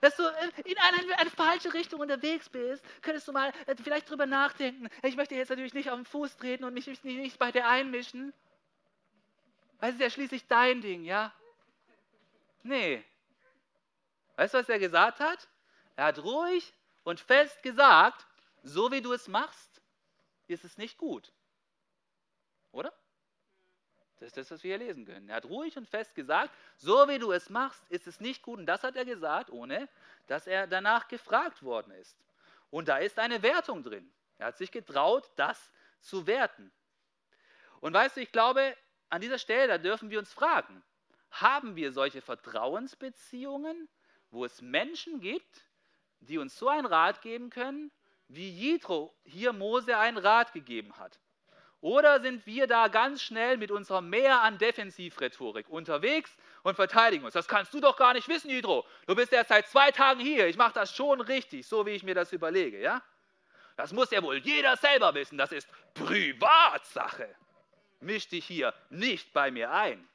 dass du äh, in eine, eine, falsche Richtung unterwegs bist, könntest du mal äh, vielleicht drüber nachdenken. Ich möchte jetzt natürlich nicht auf den Fuß treten und mich nicht, nicht bei dir einmischen. Weil es ist ja schließlich dein Ding, ja? Nee. Weißt du, was er gesagt hat? Er hat ruhig und fest gesagt, so wie du es machst, ist es nicht gut. Oder? Das ist das, was wir hier lesen können. Er hat ruhig und fest gesagt, so wie du es machst, ist es nicht gut. Und das hat er gesagt, ohne dass er danach gefragt worden ist. Und da ist eine Wertung drin. Er hat sich getraut, das zu werten. Und weißt du, ich glaube, an dieser Stelle, da dürfen wir uns fragen, haben wir solche Vertrauensbeziehungen, wo es Menschen gibt, die uns so einen Rat geben können, wie Jitro hier Mose einen Rat gegeben hat? Oder sind wir da ganz schnell mit unserer Mehr an Defensivrhetorik unterwegs und verteidigen uns? Das kannst du doch gar nicht wissen, Hydro. Du bist erst seit zwei Tagen hier. Ich mache das schon richtig, so wie ich mir das überlege. Ja? Das muss ja wohl jeder selber wissen. Das ist Privatsache. Misch dich hier nicht bei mir ein.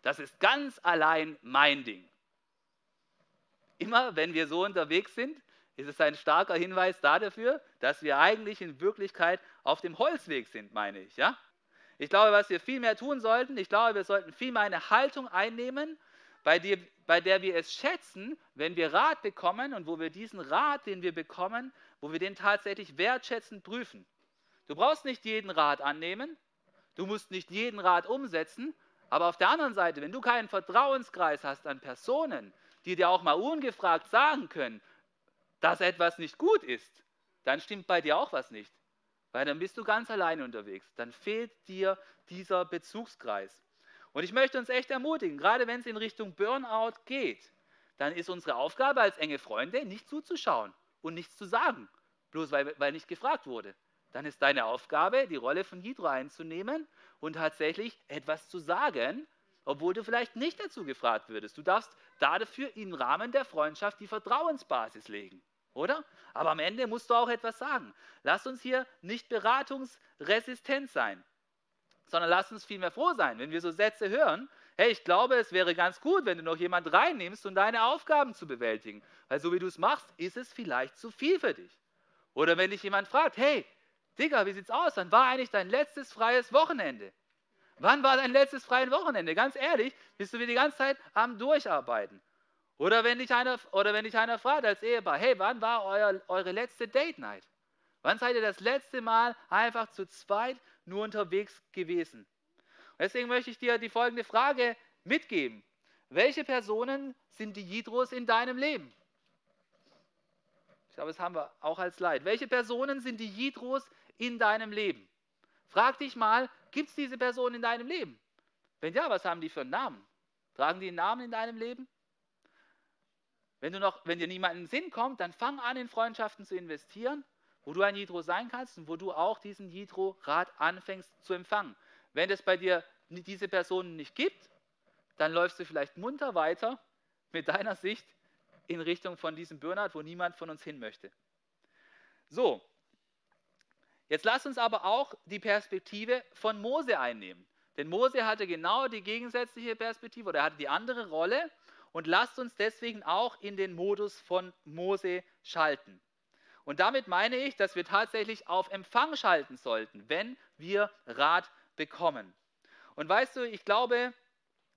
Das ist ganz allein mein Ding. Immer wenn wir so unterwegs sind, ist es ein starker Hinweis dafür, dass wir eigentlich in Wirklichkeit auf dem Holzweg sind, meine ich. Ja? Ich glaube, was wir viel mehr tun sollten, ich glaube, wir sollten viel mehr eine Haltung einnehmen, bei, die, bei der wir es schätzen, wenn wir Rat bekommen und wo wir diesen Rat, den wir bekommen, wo wir den tatsächlich wertschätzend prüfen. Du brauchst nicht jeden Rat annehmen, du musst nicht jeden Rat umsetzen, aber auf der anderen Seite, wenn du keinen Vertrauenskreis hast an Personen, die dir auch mal ungefragt sagen können, dass etwas nicht gut ist, dann stimmt bei dir auch was nicht. Weil dann bist du ganz alleine unterwegs. Dann fehlt dir dieser Bezugskreis. Und ich möchte uns echt ermutigen, gerade wenn es in Richtung Burnout geht, dann ist unsere Aufgabe als enge Freunde nicht zuzuschauen und nichts zu sagen, bloß weil, weil nicht gefragt wurde. Dann ist deine Aufgabe, die Rolle von Hydro einzunehmen und tatsächlich etwas zu sagen, obwohl du vielleicht nicht dazu gefragt würdest. Du darfst dafür im Rahmen der Freundschaft die Vertrauensbasis legen oder? Aber am Ende musst du auch etwas sagen. Lass uns hier nicht beratungsresistent sein, sondern lass uns vielmehr froh sein, wenn wir so Sätze hören. Hey, ich glaube, es wäre ganz gut, wenn du noch jemand reinnimmst, um deine Aufgaben zu bewältigen. Weil so wie du es machst, ist es vielleicht zu viel für dich. Oder wenn dich jemand fragt, hey, Digga, wie sieht's aus? Wann war eigentlich dein letztes freies Wochenende? Wann war dein letztes freies Wochenende? Ganz ehrlich, bist du wieder die ganze Zeit am Durcharbeiten. Oder wenn dich einer, oder wenn dich einer fragt als Ehepaar, hey, wann war euer, eure letzte Date Night? Wann seid ihr das letzte Mal einfach zu zweit nur unterwegs gewesen? Und deswegen möchte ich dir die folgende Frage mitgeben. Welche Personen sind die Jidros in deinem Leben? Ich glaube, das haben wir auch als Leid. Welche Personen sind die Jidros in deinem Leben? Frag dich mal, gibt es diese Personen in deinem Leben? Wenn ja, was haben die für einen Namen? Tragen die einen Namen in deinem Leben? Wenn, du noch, wenn dir niemand in den Sinn kommt, dann fang an, in Freundschaften zu investieren, wo du ein Jidro sein kannst und wo du auch diesen Jidro-Rat anfängst zu empfangen. Wenn es bei dir diese Personen nicht gibt, dann läufst du vielleicht munter weiter mit deiner Sicht in Richtung von diesem Burnout, wo niemand von uns hin möchte. So, jetzt lass uns aber auch die Perspektive von Mose einnehmen. Denn Mose hatte genau die gegensätzliche Perspektive oder er hatte die andere Rolle und lasst uns deswegen auch in den Modus von Mose schalten. Und damit meine ich, dass wir tatsächlich auf Empfang schalten sollten, wenn wir Rat bekommen. Und weißt du, ich glaube,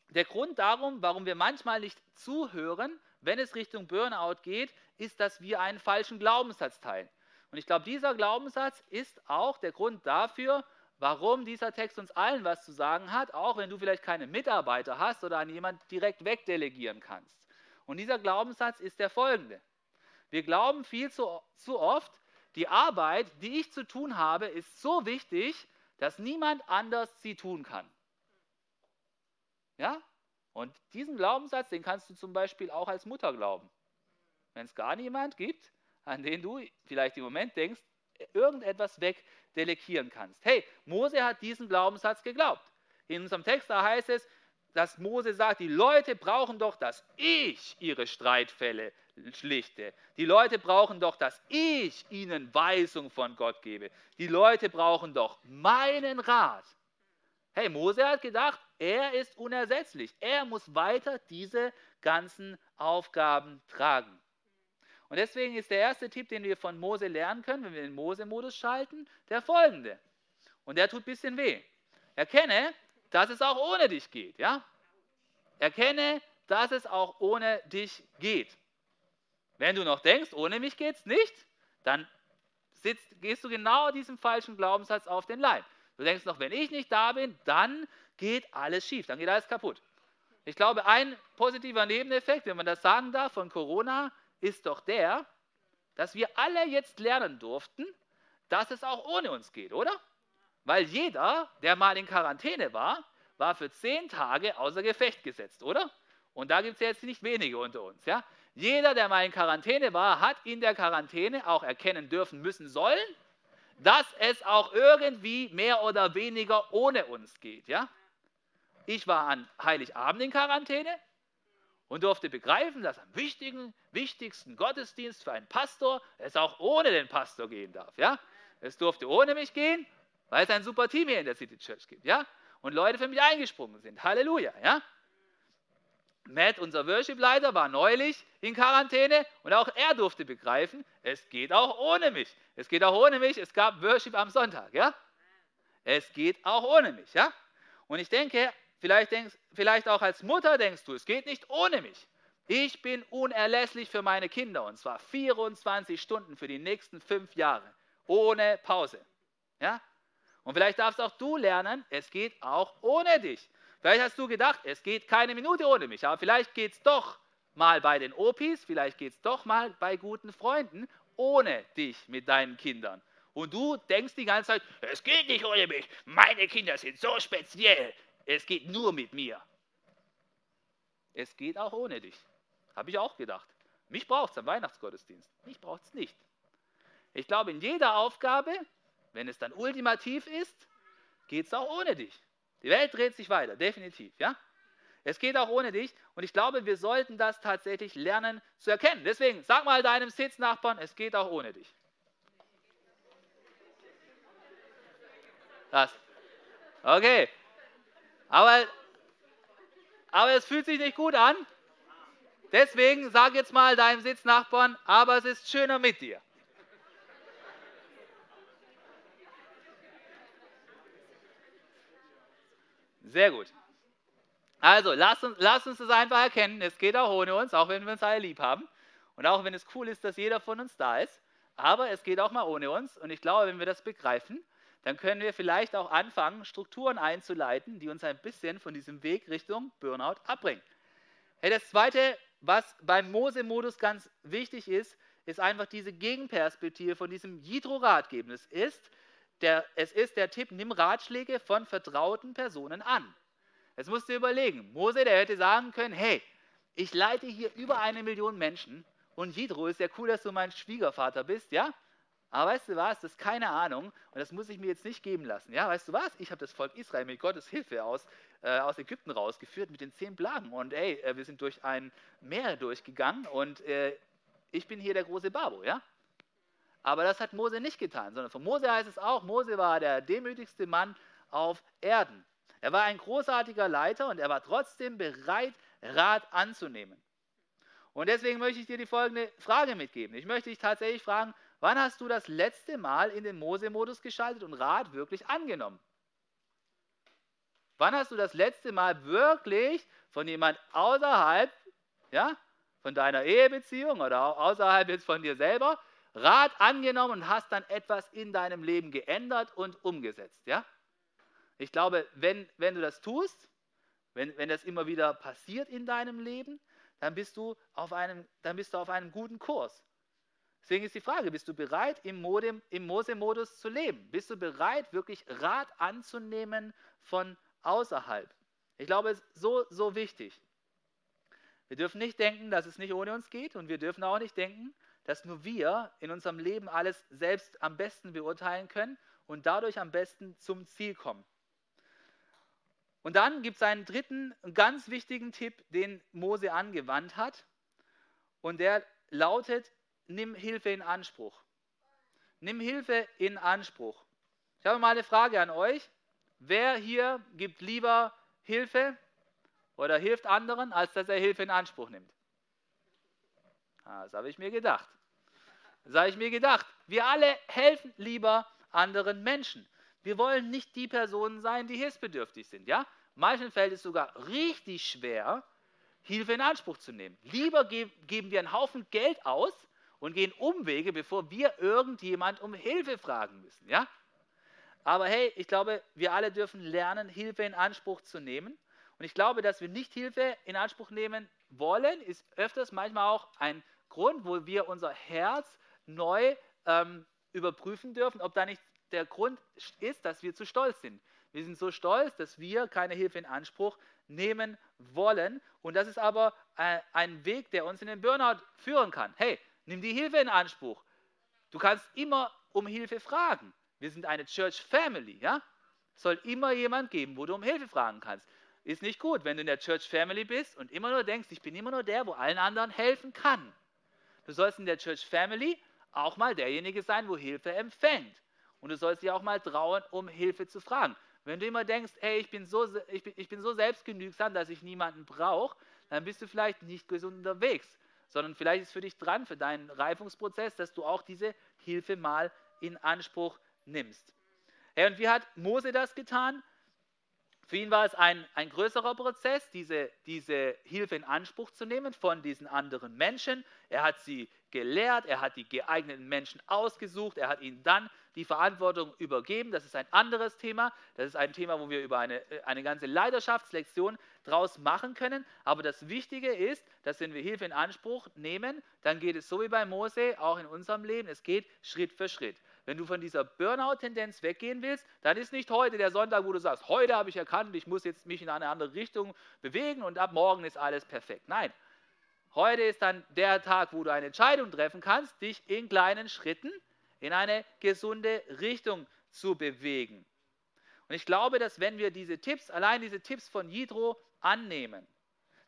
der Grund darum, warum wir manchmal nicht zuhören, wenn es Richtung Burnout geht, ist, dass wir einen falschen Glaubenssatz teilen. Und ich glaube, dieser Glaubenssatz ist auch der Grund dafür, warum dieser Text uns allen was zu sagen hat, auch wenn du vielleicht keine Mitarbeiter hast oder an jemanden direkt wegdelegieren kannst. Und dieser Glaubenssatz ist der folgende. Wir glauben viel zu, zu oft, die Arbeit, die ich zu tun habe, ist so wichtig, dass niemand anders sie tun kann. Ja? Und diesen Glaubenssatz, den kannst du zum Beispiel auch als Mutter glauben. Wenn es gar niemand gibt, an den du vielleicht im Moment denkst, irgendetwas wegdelegieren kannst. Hey, Mose hat diesen Glaubenssatz geglaubt. In unserem Text da heißt es, dass Mose sagt, die Leute brauchen doch, dass ich ihre Streitfälle schlichte. Die Leute brauchen doch, dass ich ihnen Weisung von Gott gebe. Die Leute brauchen doch meinen Rat. Hey, Mose hat gedacht, er ist unersetzlich. Er muss weiter diese ganzen Aufgaben tragen. Und deswegen ist der erste Tipp, den wir von Mose lernen können, wenn wir den Mose-Modus schalten, der folgende. Und der tut ein bisschen weh. Erkenne, dass es auch ohne dich geht. Ja? Erkenne, dass es auch ohne dich geht. Wenn du noch denkst, ohne mich geht es nicht, dann sitzt, gehst du genau diesem falschen Glaubenssatz auf den Leib. Du denkst noch, wenn ich nicht da bin, dann geht alles schief, dann geht alles kaputt. Ich glaube, ein positiver Nebeneffekt, wenn man das sagen darf, von Corona ist doch der, dass wir alle jetzt lernen durften, dass es auch ohne uns geht, oder? Weil jeder, der mal in Quarantäne war, war für zehn Tage außer Gefecht gesetzt, oder? Und da gibt es jetzt nicht wenige unter uns. Ja? Jeder, der mal in Quarantäne war, hat in der Quarantäne auch erkennen dürfen müssen sollen, dass es auch irgendwie mehr oder weniger ohne uns geht. Ja? Ich war an Heiligabend in Quarantäne und durfte begreifen, dass am wichtigen, wichtigsten Gottesdienst für einen Pastor es auch ohne den Pastor gehen darf. Ja? Es durfte ohne mich gehen, weil es ein super Team hier in der City Church gibt. Ja? Und Leute für mich eingesprungen sind. Halleluja. Ja? Matt, unser Worship-Leiter, war neulich in Quarantäne und auch er durfte begreifen, es geht auch ohne mich. Es geht auch ohne mich. Es gab Worship am Sonntag. Ja? Es geht auch ohne mich. Ja? Und ich denke, vielleicht, denkst, vielleicht auch als Mutter denkst du, es geht nicht ohne mich. Ich bin unerlässlich für meine Kinder und zwar 24 Stunden für die nächsten fünf Jahre, ohne Pause. Ja? Und vielleicht darfst auch du lernen, es geht auch ohne dich. Vielleicht hast du gedacht, es geht keine Minute ohne mich, aber vielleicht geht es doch mal bei den Opis, vielleicht geht es doch mal bei guten Freunden ohne dich mit deinen Kindern. Und du denkst die ganze Zeit, es geht nicht ohne mich, meine Kinder sind so speziell, es geht nur mit mir. Es geht auch ohne dich. Habe ich auch gedacht. Mich braucht es am Weihnachtsgottesdienst. Mich braucht es nicht. Ich glaube, in jeder Aufgabe, wenn es dann ultimativ ist, geht es auch ohne dich. Die Welt dreht sich weiter, definitiv, ja? Es geht auch ohne dich und ich glaube, wir sollten das tatsächlich lernen zu erkennen. Deswegen sag mal deinem Sitznachbarn, es geht auch ohne dich. Das. Okay. Aber, aber es fühlt sich nicht gut an. Deswegen sag jetzt mal deinem Sitznachbarn, aber es ist schöner mit dir. Sehr gut. Also, lass uns, lasst uns das einfach erkennen. Es geht auch ohne uns, auch wenn wir uns alle lieb haben. Und auch wenn es cool ist, dass jeder von uns da ist. Aber es geht auch mal ohne uns. Und ich glaube, wenn wir das begreifen, dann können wir vielleicht auch anfangen, Strukturen einzuleiten, die uns ein bisschen von diesem Weg Richtung Burnout abbringen. Hey, das Zweite, was beim Mose-Modus ganz wichtig ist, ist einfach diese Gegenperspektive von diesem Jitro-Ratgeben. Es ist, der, es ist der Tipp, nimm Ratschläge von vertrauten Personen an. Jetzt musst du überlegen, Mose, der hätte sagen können, hey, ich leite hier über eine Million Menschen und Jitro ist ja cool, dass du mein Schwiegervater bist, ja? Aber weißt du was, das ist keine Ahnung und das muss ich mir jetzt nicht geben lassen. Ja, weißt du was? Ich habe das Volk Israel mit Gottes Hilfe aus, äh, aus Ägypten rausgeführt mit den zehn Plagen. Und ey, äh, wir sind durch ein Meer durchgegangen und äh, ich bin hier der große Babo, ja? Aber das hat Mose nicht getan, sondern von Mose heißt es auch, Mose war der demütigste Mann auf Erden. Er war ein großartiger Leiter und er war trotzdem bereit, Rat anzunehmen. Und deswegen möchte ich dir die folgende Frage mitgeben. Ich möchte dich tatsächlich fragen, Wann hast du das letzte Mal in den Mose-Modus geschaltet und Rat wirklich angenommen? Wann hast du das letzte Mal wirklich von jemand außerhalb, ja, von deiner Ehebeziehung oder außerhalb jetzt von dir selber, Rat angenommen und hast dann etwas in deinem Leben geändert und umgesetzt, ja? Ich glaube, wenn, wenn du das tust, wenn, wenn das immer wieder passiert in deinem Leben, dann bist du auf einem, dann bist du auf einem guten Kurs. Deswegen ist die Frage, bist du bereit, im, Mose-Modus zu leben? Bist du bereit, wirklich Rat anzunehmen von außerhalb? Ich glaube, es ist so, so wichtig. Wir dürfen nicht denken, dass es nicht ohne uns geht und wir dürfen auch nicht denken, dass nur wir in unserem Leben alles selbst am besten beurteilen können und dadurch am besten zum Ziel kommen. Und dann gibt es einen dritten, ganz wichtigen Tipp, den Mose angewandt hat. Und der lautet, nimm Hilfe in Anspruch. Nimm Hilfe in Anspruch. Ich habe mal eine Frage an euch. Wer hier gibt lieber Hilfe oder hilft anderen, als dass er Hilfe in Anspruch nimmt? Ah, das habe ich mir gedacht. Das habe ich mir gedacht. Wir alle helfen lieber anderen Menschen. Wir wollen nicht die Personen sein, die hilfsbedürftig sind. Ja? Manchen fällt es sogar richtig schwer, Hilfe in Anspruch zu nehmen. Lieber geben wir einen Haufen Geld aus, und gehen Umwege, bevor wir irgendjemand um Hilfe fragen müssen. Ja? Aber hey, ich glaube, wir alle dürfen lernen, Hilfe in Anspruch zu nehmen. Und ich glaube, dass wir nicht Hilfe in Anspruch nehmen wollen, ist öfters manchmal auch ein Grund, wo wir unser Herz neu ähm, überprüfen dürfen, ob da nicht der Grund ist, dass wir zu stolz sind. Wir sind so stolz, dass wir keine Hilfe in Anspruch nehmen wollen. Und das ist aber äh, ein Weg, der uns in den Burnout führen kann. Hey, Nimm die Hilfe in Anspruch. Du kannst immer um Hilfe fragen. Wir sind eine Church Family, ja? Soll immer jemand geben, wo du um Hilfe fragen kannst. Ist nicht gut, wenn du in der Church Family bist und immer nur denkst, ich bin immer nur der, wo allen anderen helfen kann. Du sollst in der Church Family auch mal derjenige sein, wo Hilfe empfängt. Und du sollst dich auch mal trauen, um Hilfe zu fragen. Wenn du immer denkst, hey, ich bin so, ich bin, ich bin so selbstgenügsam, dass ich niemanden brauche, dann bist du vielleicht nicht gesund unterwegs sondern vielleicht ist für dich dran, für deinen Reifungsprozess, dass du auch diese Hilfe mal in Anspruch nimmst. Hey, und wie hat Mose das getan? Für ihn war es ein, ein größerer Prozess, diese, diese Hilfe in Anspruch zu nehmen von diesen anderen Menschen. Er hat sie gelehrt, er hat die geeigneten Menschen ausgesucht, er hat ihnen dann die Verantwortung übergeben. Das ist ein anderes Thema. Das ist ein Thema, wo wir über eine, äh, eine ganze Leidenschaftslektion draus machen können. Aber das Wichtige ist, dass wenn wir Hilfe in Anspruch nehmen, dann geht es so wie bei Mose auch in unserem Leben. Es geht Schritt für Schritt. Wenn du von dieser Burnout-Tendenz weggehen willst, dann ist nicht heute der Sonntag, wo du sagst, heute habe ich erkannt, ich muss jetzt mich in eine andere Richtung bewegen und ab morgen ist alles perfekt. Nein, heute ist dann der Tag, wo du eine Entscheidung treffen kannst, dich in kleinen Schritten in eine gesunde Richtung zu bewegen. Und ich glaube, dass wenn wir diese Tipps, allein diese Tipps von Jidro annehmen,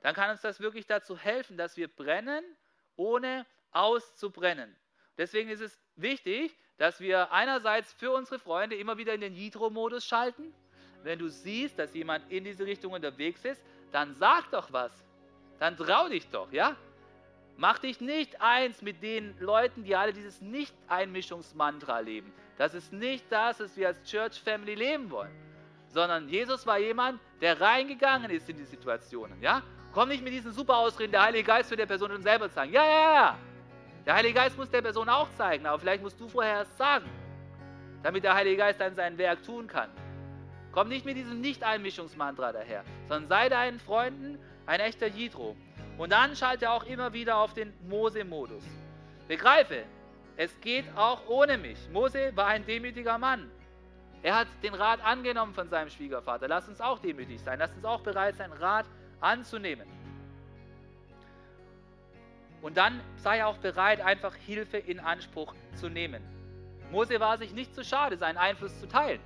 dann kann uns das wirklich dazu helfen, dass wir brennen, ohne auszubrennen. Deswegen ist es wichtig, dass wir einerseits für unsere Freunde immer wieder in den Jidro-Modus schalten. Wenn du siehst, dass jemand in diese Richtung unterwegs ist, dann sag doch was. Dann trau dich doch, ja? Mach dich nicht eins mit den Leuten, die alle dieses Nicht-Einmischungsmantra leben. Das ist nicht das, was wir als Church Family leben wollen. Sondern Jesus war jemand, der reingegangen ist in die Situationen. Ja? Komm nicht mit diesen super Ausreden, der Heilige Geist wird der Person schon selber zeigen. Ja, ja, ja. Der Heilige Geist muss der Person auch zeigen, aber vielleicht musst du vorher erst sagen, damit der Heilige Geist dann sein Werk tun kann. Komm nicht mit diesem Nicht-Einmischungsmantra daher, sondern sei deinen Freunden ein echter Jidro. Und dann schalte auch immer wieder auf den Mose-Modus. Begreife, es geht auch ohne mich. Mose war ein demütiger Mann. Er hat den Rat angenommen von seinem Schwiegervater. Lass uns auch demütig sein. Lass uns auch bereit sein, Rat anzunehmen. Und dann sei auch bereit, einfach Hilfe in Anspruch zu nehmen. Mose war sich nicht zu schade, seinen Einfluss zu teilen.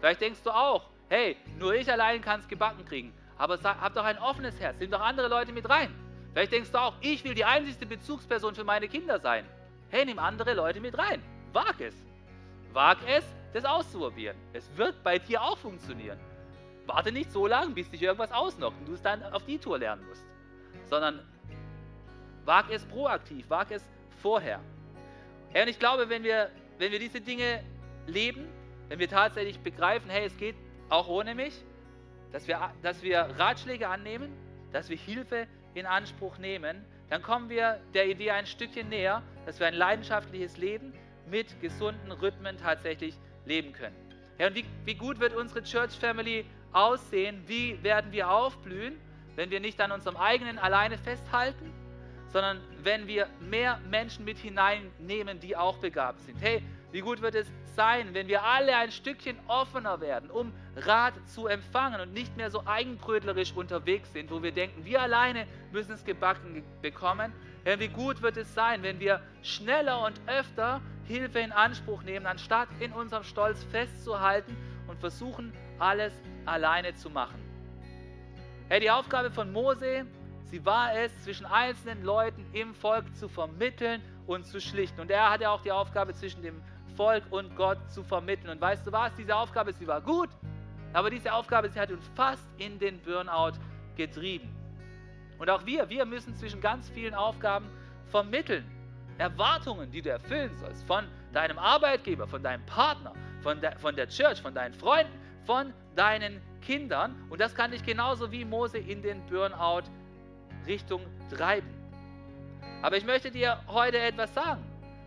Vielleicht denkst du auch, hey, nur ich allein kann es gebacken kriegen. Aber hab doch ein offenes Herz, nimm doch andere Leute mit rein. Vielleicht denkst du auch, ich will die einzigste Bezugsperson für meine Kinder sein. Hey, nimm andere Leute mit rein. Wag es. Wag es, das auszuprobieren. Es wird bei dir auch funktionieren. Warte nicht so lange, bis dich irgendwas ausnockt und du es dann auf die Tour lernen musst. Sondern wag es proaktiv, wag es vorher. Hey, und ich glaube, wenn wir, wenn wir diese Dinge leben, wenn wir tatsächlich begreifen, hey, es geht auch ohne mich, dass wir, dass wir Ratschläge annehmen, dass wir Hilfe in Anspruch nehmen, dann kommen wir der Idee ein Stückchen näher, dass wir ein leidenschaftliches Leben mit gesunden Rhythmen tatsächlich leben können. Ja, und wie, wie gut wird unsere Church Family aussehen? Wie werden wir aufblühen, wenn wir nicht an unserem eigenen alleine festhalten, sondern wenn wir mehr Menschen mit hineinnehmen, die auch begabt sind? Hey, wie gut wird es sein, wenn wir alle ein Stückchen offener werden, um Rat zu empfangen und nicht mehr so eigenbrötlerisch unterwegs sind, wo wir denken, wir alleine müssen es gebacken bekommen. Wie gut wird es sein, wenn wir schneller und öfter Hilfe in Anspruch nehmen, anstatt in unserem Stolz festzuhalten und versuchen, alles alleine zu machen. Ja, die Aufgabe von Mose, sie war es, zwischen einzelnen Leuten im Volk zu vermitteln und zu schlichten. Und er hatte auch die Aufgabe, zwischen dem Volk und Gott zu vermitteln. Und weißt du was? Diese Aufgabe, sie war gut, aber diese Aufgabe, sie hat uns fast in den Burnout getrieben. Und auch wir, wir müssen zwischen ganz vielen Aufgaben vermitteln. Erwartungen, die du erfüllen sollst, von deinem Arbeitgeber, von deinem Partner, von der, von der Church, von deinen Freunden, von deinen Kindern. Und das kann dich genauso wie Mose in den Burnout Richtung treiben. Aber ich möchte dir heute etwas sagen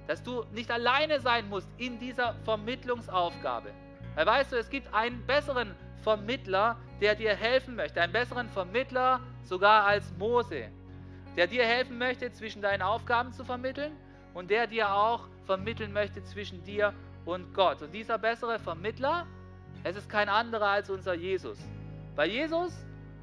dass du nicht alleine sein musst in dieser Vermittlungsaufgabe. Weil weißt du, es gibt einen besseren Vermittler, der dir helfen möchte, einen besseren Vermittler sogar als Mose, der dir helfen möchte, zwischen deinen Aufgaben zu vermitteln und der dir auch vermitteln möchte zwischen dir und Gott. Und dieser bessere Vermittler, es ist kein anderer als unser Jesus. Bei Jesus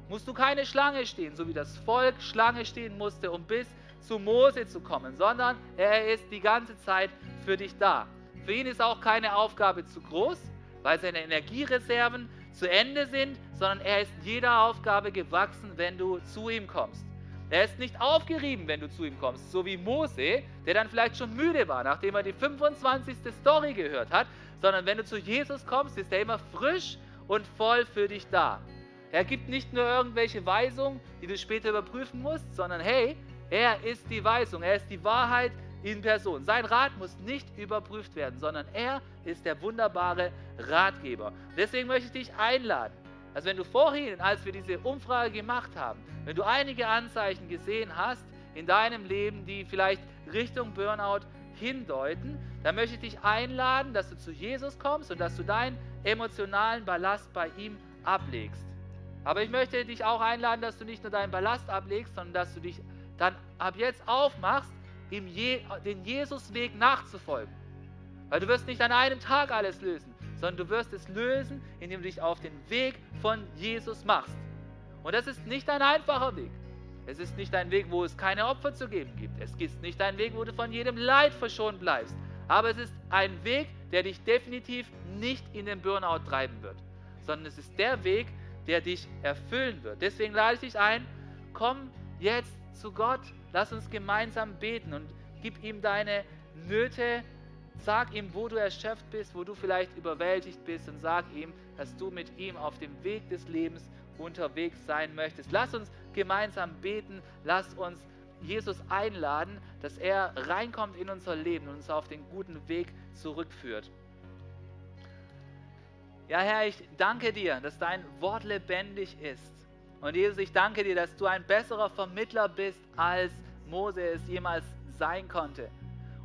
musst du keine Schlange stehen, so wie das Volk Schlange stehen musste, um bis zu Mose zu kommen, sondern er ist die ganze Zeit für dich da. Für ihn ist auch keine Aufgabe zu groß, weil seine Energiereserven zu Ende sind, sondern er ist jeder Aufgabe gewachsen, wenn du zu ihm kommst. Er ist nicht aufgerieben, wenn du zu ihm kommst, so wie Mose, der dann vielleicht schon müde war, nachdem er die 25. Story gehört hat, sondern wenn du zu Jesus kommst, ist er immer frisch und voll für dich da. Er gibt nicht nur irgendwelche Weisungen, die du später überprüfen musst, sondern hey, er ist die Weisung, er ist die Wahrheit in Person. Sein Rat muss nicht überprüft werden, sondern er ist der wunderbare Ratgeber. Deswegen möchte ich dich einladen, dass wenn du vorhin, als wir diese Umfrage gemacht haben, wenn du einige Anzeichen gesehen hast in deinem Leben, die vielleicht Richtung Burnout hindeuten, dann möchte ich dich einladen, dass du zu Jesus kommst und dass du deinen emotionalen Ballast bei ihm ablegst. Aber ich möchte dich auch einladen, dass du nicht nur deinen Ballast ablegst, sondern dass du dich dann ab jetzt aufmachst, Je den Jesusweg nachzufolgen. Weil du wirst nicht an einem Tag alles lösen, sondern du wirst es lösen, indem du dich auf den Weg von Jesus machst. Und das ist nicht ein einfacher Weg. Es ist nicht ein Weg, wo es keine Opfer zu geben gibt. Es ist nicht ein Weg, wo du von jedem Leid verschont bleibst. Aber es ist ein Weg, der dich definitiv nicht in den Burnout treiben wird, sondern es ist der Weg, der dich erfüllen wird. Deswegen lade ich dich ein, komm jetzt zu Gott. Lass uns gemeinsam beten und gib ihm deine Nöte. Sag ihm, wo du erschöpft bist, wo du vielleicht überwältigt bist und sag ihm, dass du mit ihm auf dem Weg des Lebens unterwegs sein möchtest. Lass uns gemeinsam beten. Lass uns Jesus einladen, dass er reinkommt in unser Leben und uns auf den guten Weg zurückführt. Ja, Herr, ich danke dir, dass dein Wort lebendig ist. Und Jesus, ich danke dir, dass du ein besserer Vermittler bist, als Mose es jemals sein konnte.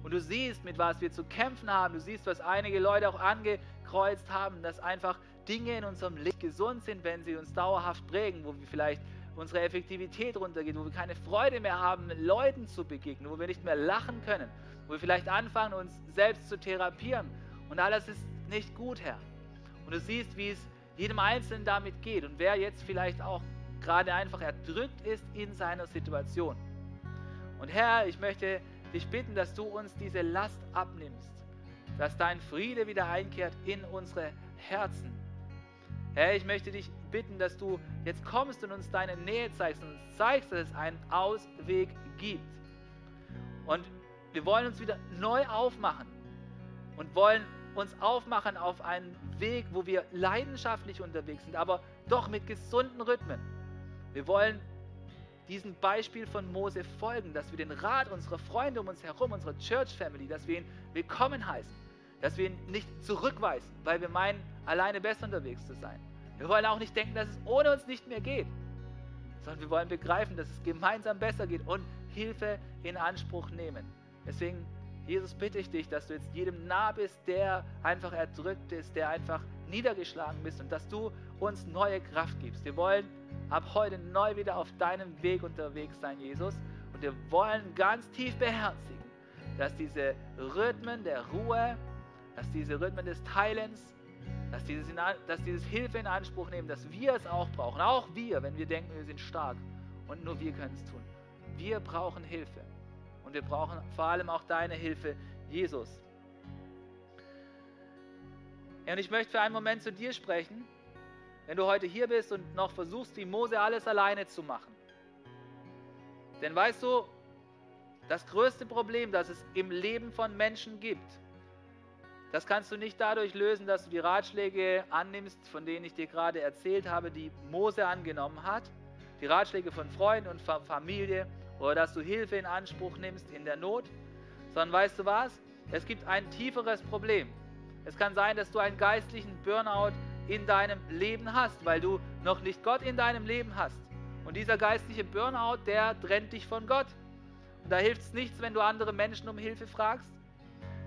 Und du siehst, mit was wir zu kämpfen haben. Du siehst, was einige Leute auch angekreuzt haben, dass einfach Dinge in unserem Leben gesund sind, wenn sie uns dauerhaft prägen, wo wir vielleicht unsere Effektivität runtergeht, wo wir keine Freude mehr haben, Leuten zu begegnen, wo wir nicht mehr lachen können, wo wir vielleicht anfangen, uns selbst zu therapieren. Und alles ist nicht gut, Herr. Und du siehst, wie es jedem Einzelnen damit geht und wer jetzt vielleicht auch gerade einfach erdrückt ist in seiner Situation. Und Herr, ich möchte dich bitten, dass du uns diese Last abnimmst, dass dein Friede wieder einkehrt in unsere Herzen. Herr, ich möchte dich bitten, dass du jetzt kommst und uns deine Nähe zeigst und uns zeigst, dass es einen Ausweg gibt. Und wir wollen uns wieder neu aufmachen und wollen uns aufmachen auf einen Weg, wo wir leidenschaftlich unterwegs sind, aber doch mit gesunden Rhythmen. Wir wollen diesem Beispiel von Mose folgen, dass wir den Rat unserer Freunde um uns herum, unserer Church Family, dass wir ihn willkommen heißen, dass wir ihn nicht zurückweisen, weil wir meinen, alleine besser unterwegs zu sein. Wir wollen auch nicht denken, dass es ohne uns nicht mehr geht, sondern wir wollen begreifen, dass es gemeinsam besser geht und Hilfe in Anspruch nehmen. Deswegen, Jesus, bitte ich dich, dass du jetzt jedem nah bist, der einfach erdrückt ist, der einfach niedergeschlagen bist und dass du uns neue Kraft gibst. Wir wollen ab heute neu wieder auf deinem Weg unterwegs sein, Jesus. Und wir wollen ganz tief beherzigen, dass diese Rhythmen der Ruhe, dass diese Rhythmen des Teilens, dass dieses, in, dass dieses Hilfe in Anspruch nehmen, dass wir es auch brauchen. Auch wir, wenn wir denken, wir sind stark. Und nur wir können es tun. Wir brauchen Hilfe. Und wir brauchen vor allem auch deine Hilfe, Jesus. Und ich möchte für einen Moment zu dir sprechen wenn du heute hier bist und noch versuchst, wie Mose alles alleine zu machen. Denn weißt du, das größte Problem, das es im Leben von Menschen gibt, das kannst du nicht dadurch lösen, dass du die Ratschläge annimmst, von denen ich dir gerade erzählt habe, die Mose angenommen hat, die Ratschläge von Freunden und Familie, oder dass du Hilfe in Anspruch nimmst in der Not, sondern weißt du was? Es gibt ein tieferes Problem. Es kann sein, dass du einen geistlichen Burnout in deinem Leben hast, weil du noch nicht Gott in deinem Leben hast. Und dieser geistliche Burnout, der trennt dich von Gott. Und da hilft es nichts, wenn du andere Menschen um Hilfe fragst.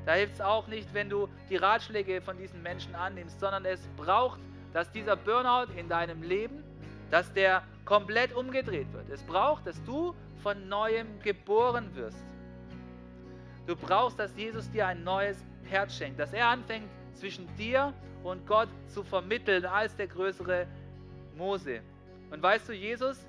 Da hilft es auch nicht, wenn du die Ratschläge von diesen Menschen annimmst, sondern es braucht, dass dieser Burnout in deinem Leben, dass der komplett umgedreht wird. Es braucht, dass du von neuem geboren wirst. Du brauchst, dass Jesus dir ein neues Herz schenkt, dass er anfängt zwischen dir und Gott zu vermitteln als der größere Mose. Und weißt du, Jesus,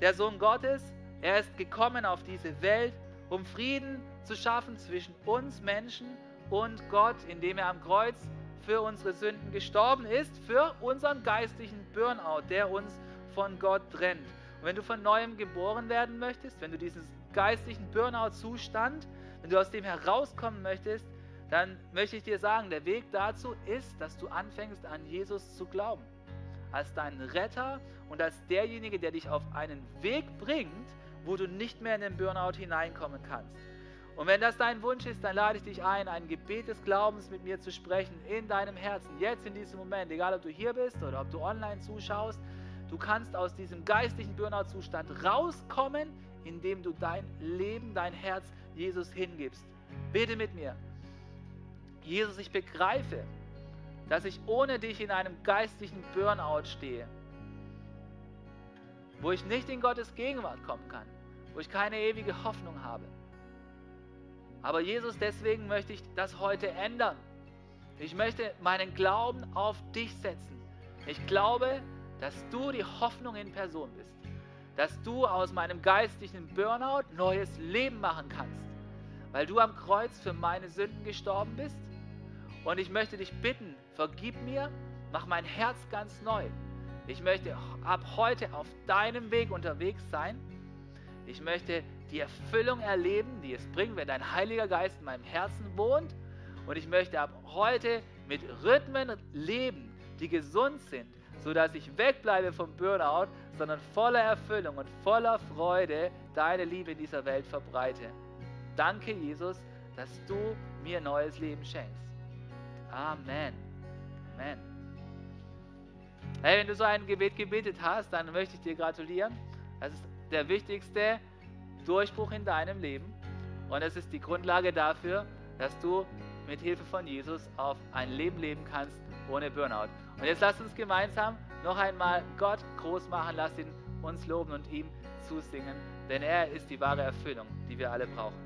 der Sohn Gottes, er ist gekommen auf diese Welt, um Frieden zu schaffen zwischen uns Menschen und Gott, indem er am Kreuz für unsere Sünden gestorben ist, für unseren geistlichen Burnout, der uns von Gott trennt. Und wenn du von neuem geboren werden möchtest, wenn du diesen geistlichen Burnout-Zustand, wenn du aus dem herauskommen möchtest, dann möchte ich dir sagen, der Weg dazu ist, dass du anfängst an Jesus zu glauben. Als deinen Retter und als derjenige, der dich auf einen Weg bringt, wo du nicht mehr in den Burnout hineinkommen kannst. Und wenn das dein Wunsch ist, dann lade ich dich ein, ein Gebet des Glaubens mit mir zu sprechen in deinem Herzen, jetzt in diesem Moment, egal ob du hier bist oder ob du online zuschaust. Du kannst aus diesem geistlichen Burnout-Zustand rauskommen, indem du dein Leben, dein Herz Jesus hingibst. Bete mit mir. Jesus, ich begreife, dass ich ohne dich in einem geistlichen Burnout stehe, wo ich nicht in Gottes Gegenwart kommen kann, wo ich keine ewige Hoffnung habe. Aber Jesus, deswegen möchte ich das heute ändern. Ich möchte meinen Glauben auf dich setzen. Ich glaube, dass du die Hoffnung in Person bist, dass du aus meinem geistlichen Burnout neues Leben machen kannst, weil du am Kreuz für meine Sünden gestorben bist und ich möchte dich bitten, vergib mir, mach mein Herz ganz neu. Ich möchte ab heute auf deinem Weg unterwegs sein. Ich möchte die Erfüllung erleben, die es bringt, wenn dein Heiliger Geist in meinem Herzen wohnt. Und ich möchte ab heute mit Rhythmen leben, die gesund sind, sodass ich wegbleibe vom Burnout, sondern voller Erfüllung und voller Freude deine Liebe in dieser Welt verbreite. Danke, Jesus, dass du mir neues Leben schenkst. Amen. Amen. Hey, wenn du so ein Gebet gebetet hast, dann möchte ich dir gratulieren. Das ist der wichtigste Durchbruch in deinem Leben. Und es ist die Grundlage dafür, dass du mit Hilfe von Jesus auf ein Leben leben kannst ohne Burnout. Und jetzt lasst uns gemeinsam noch einmal Gott groß machen, lasst ihn uns loben und ihm zusingen, denn er ist die wahre Erfüllung, die wir alle brauchen.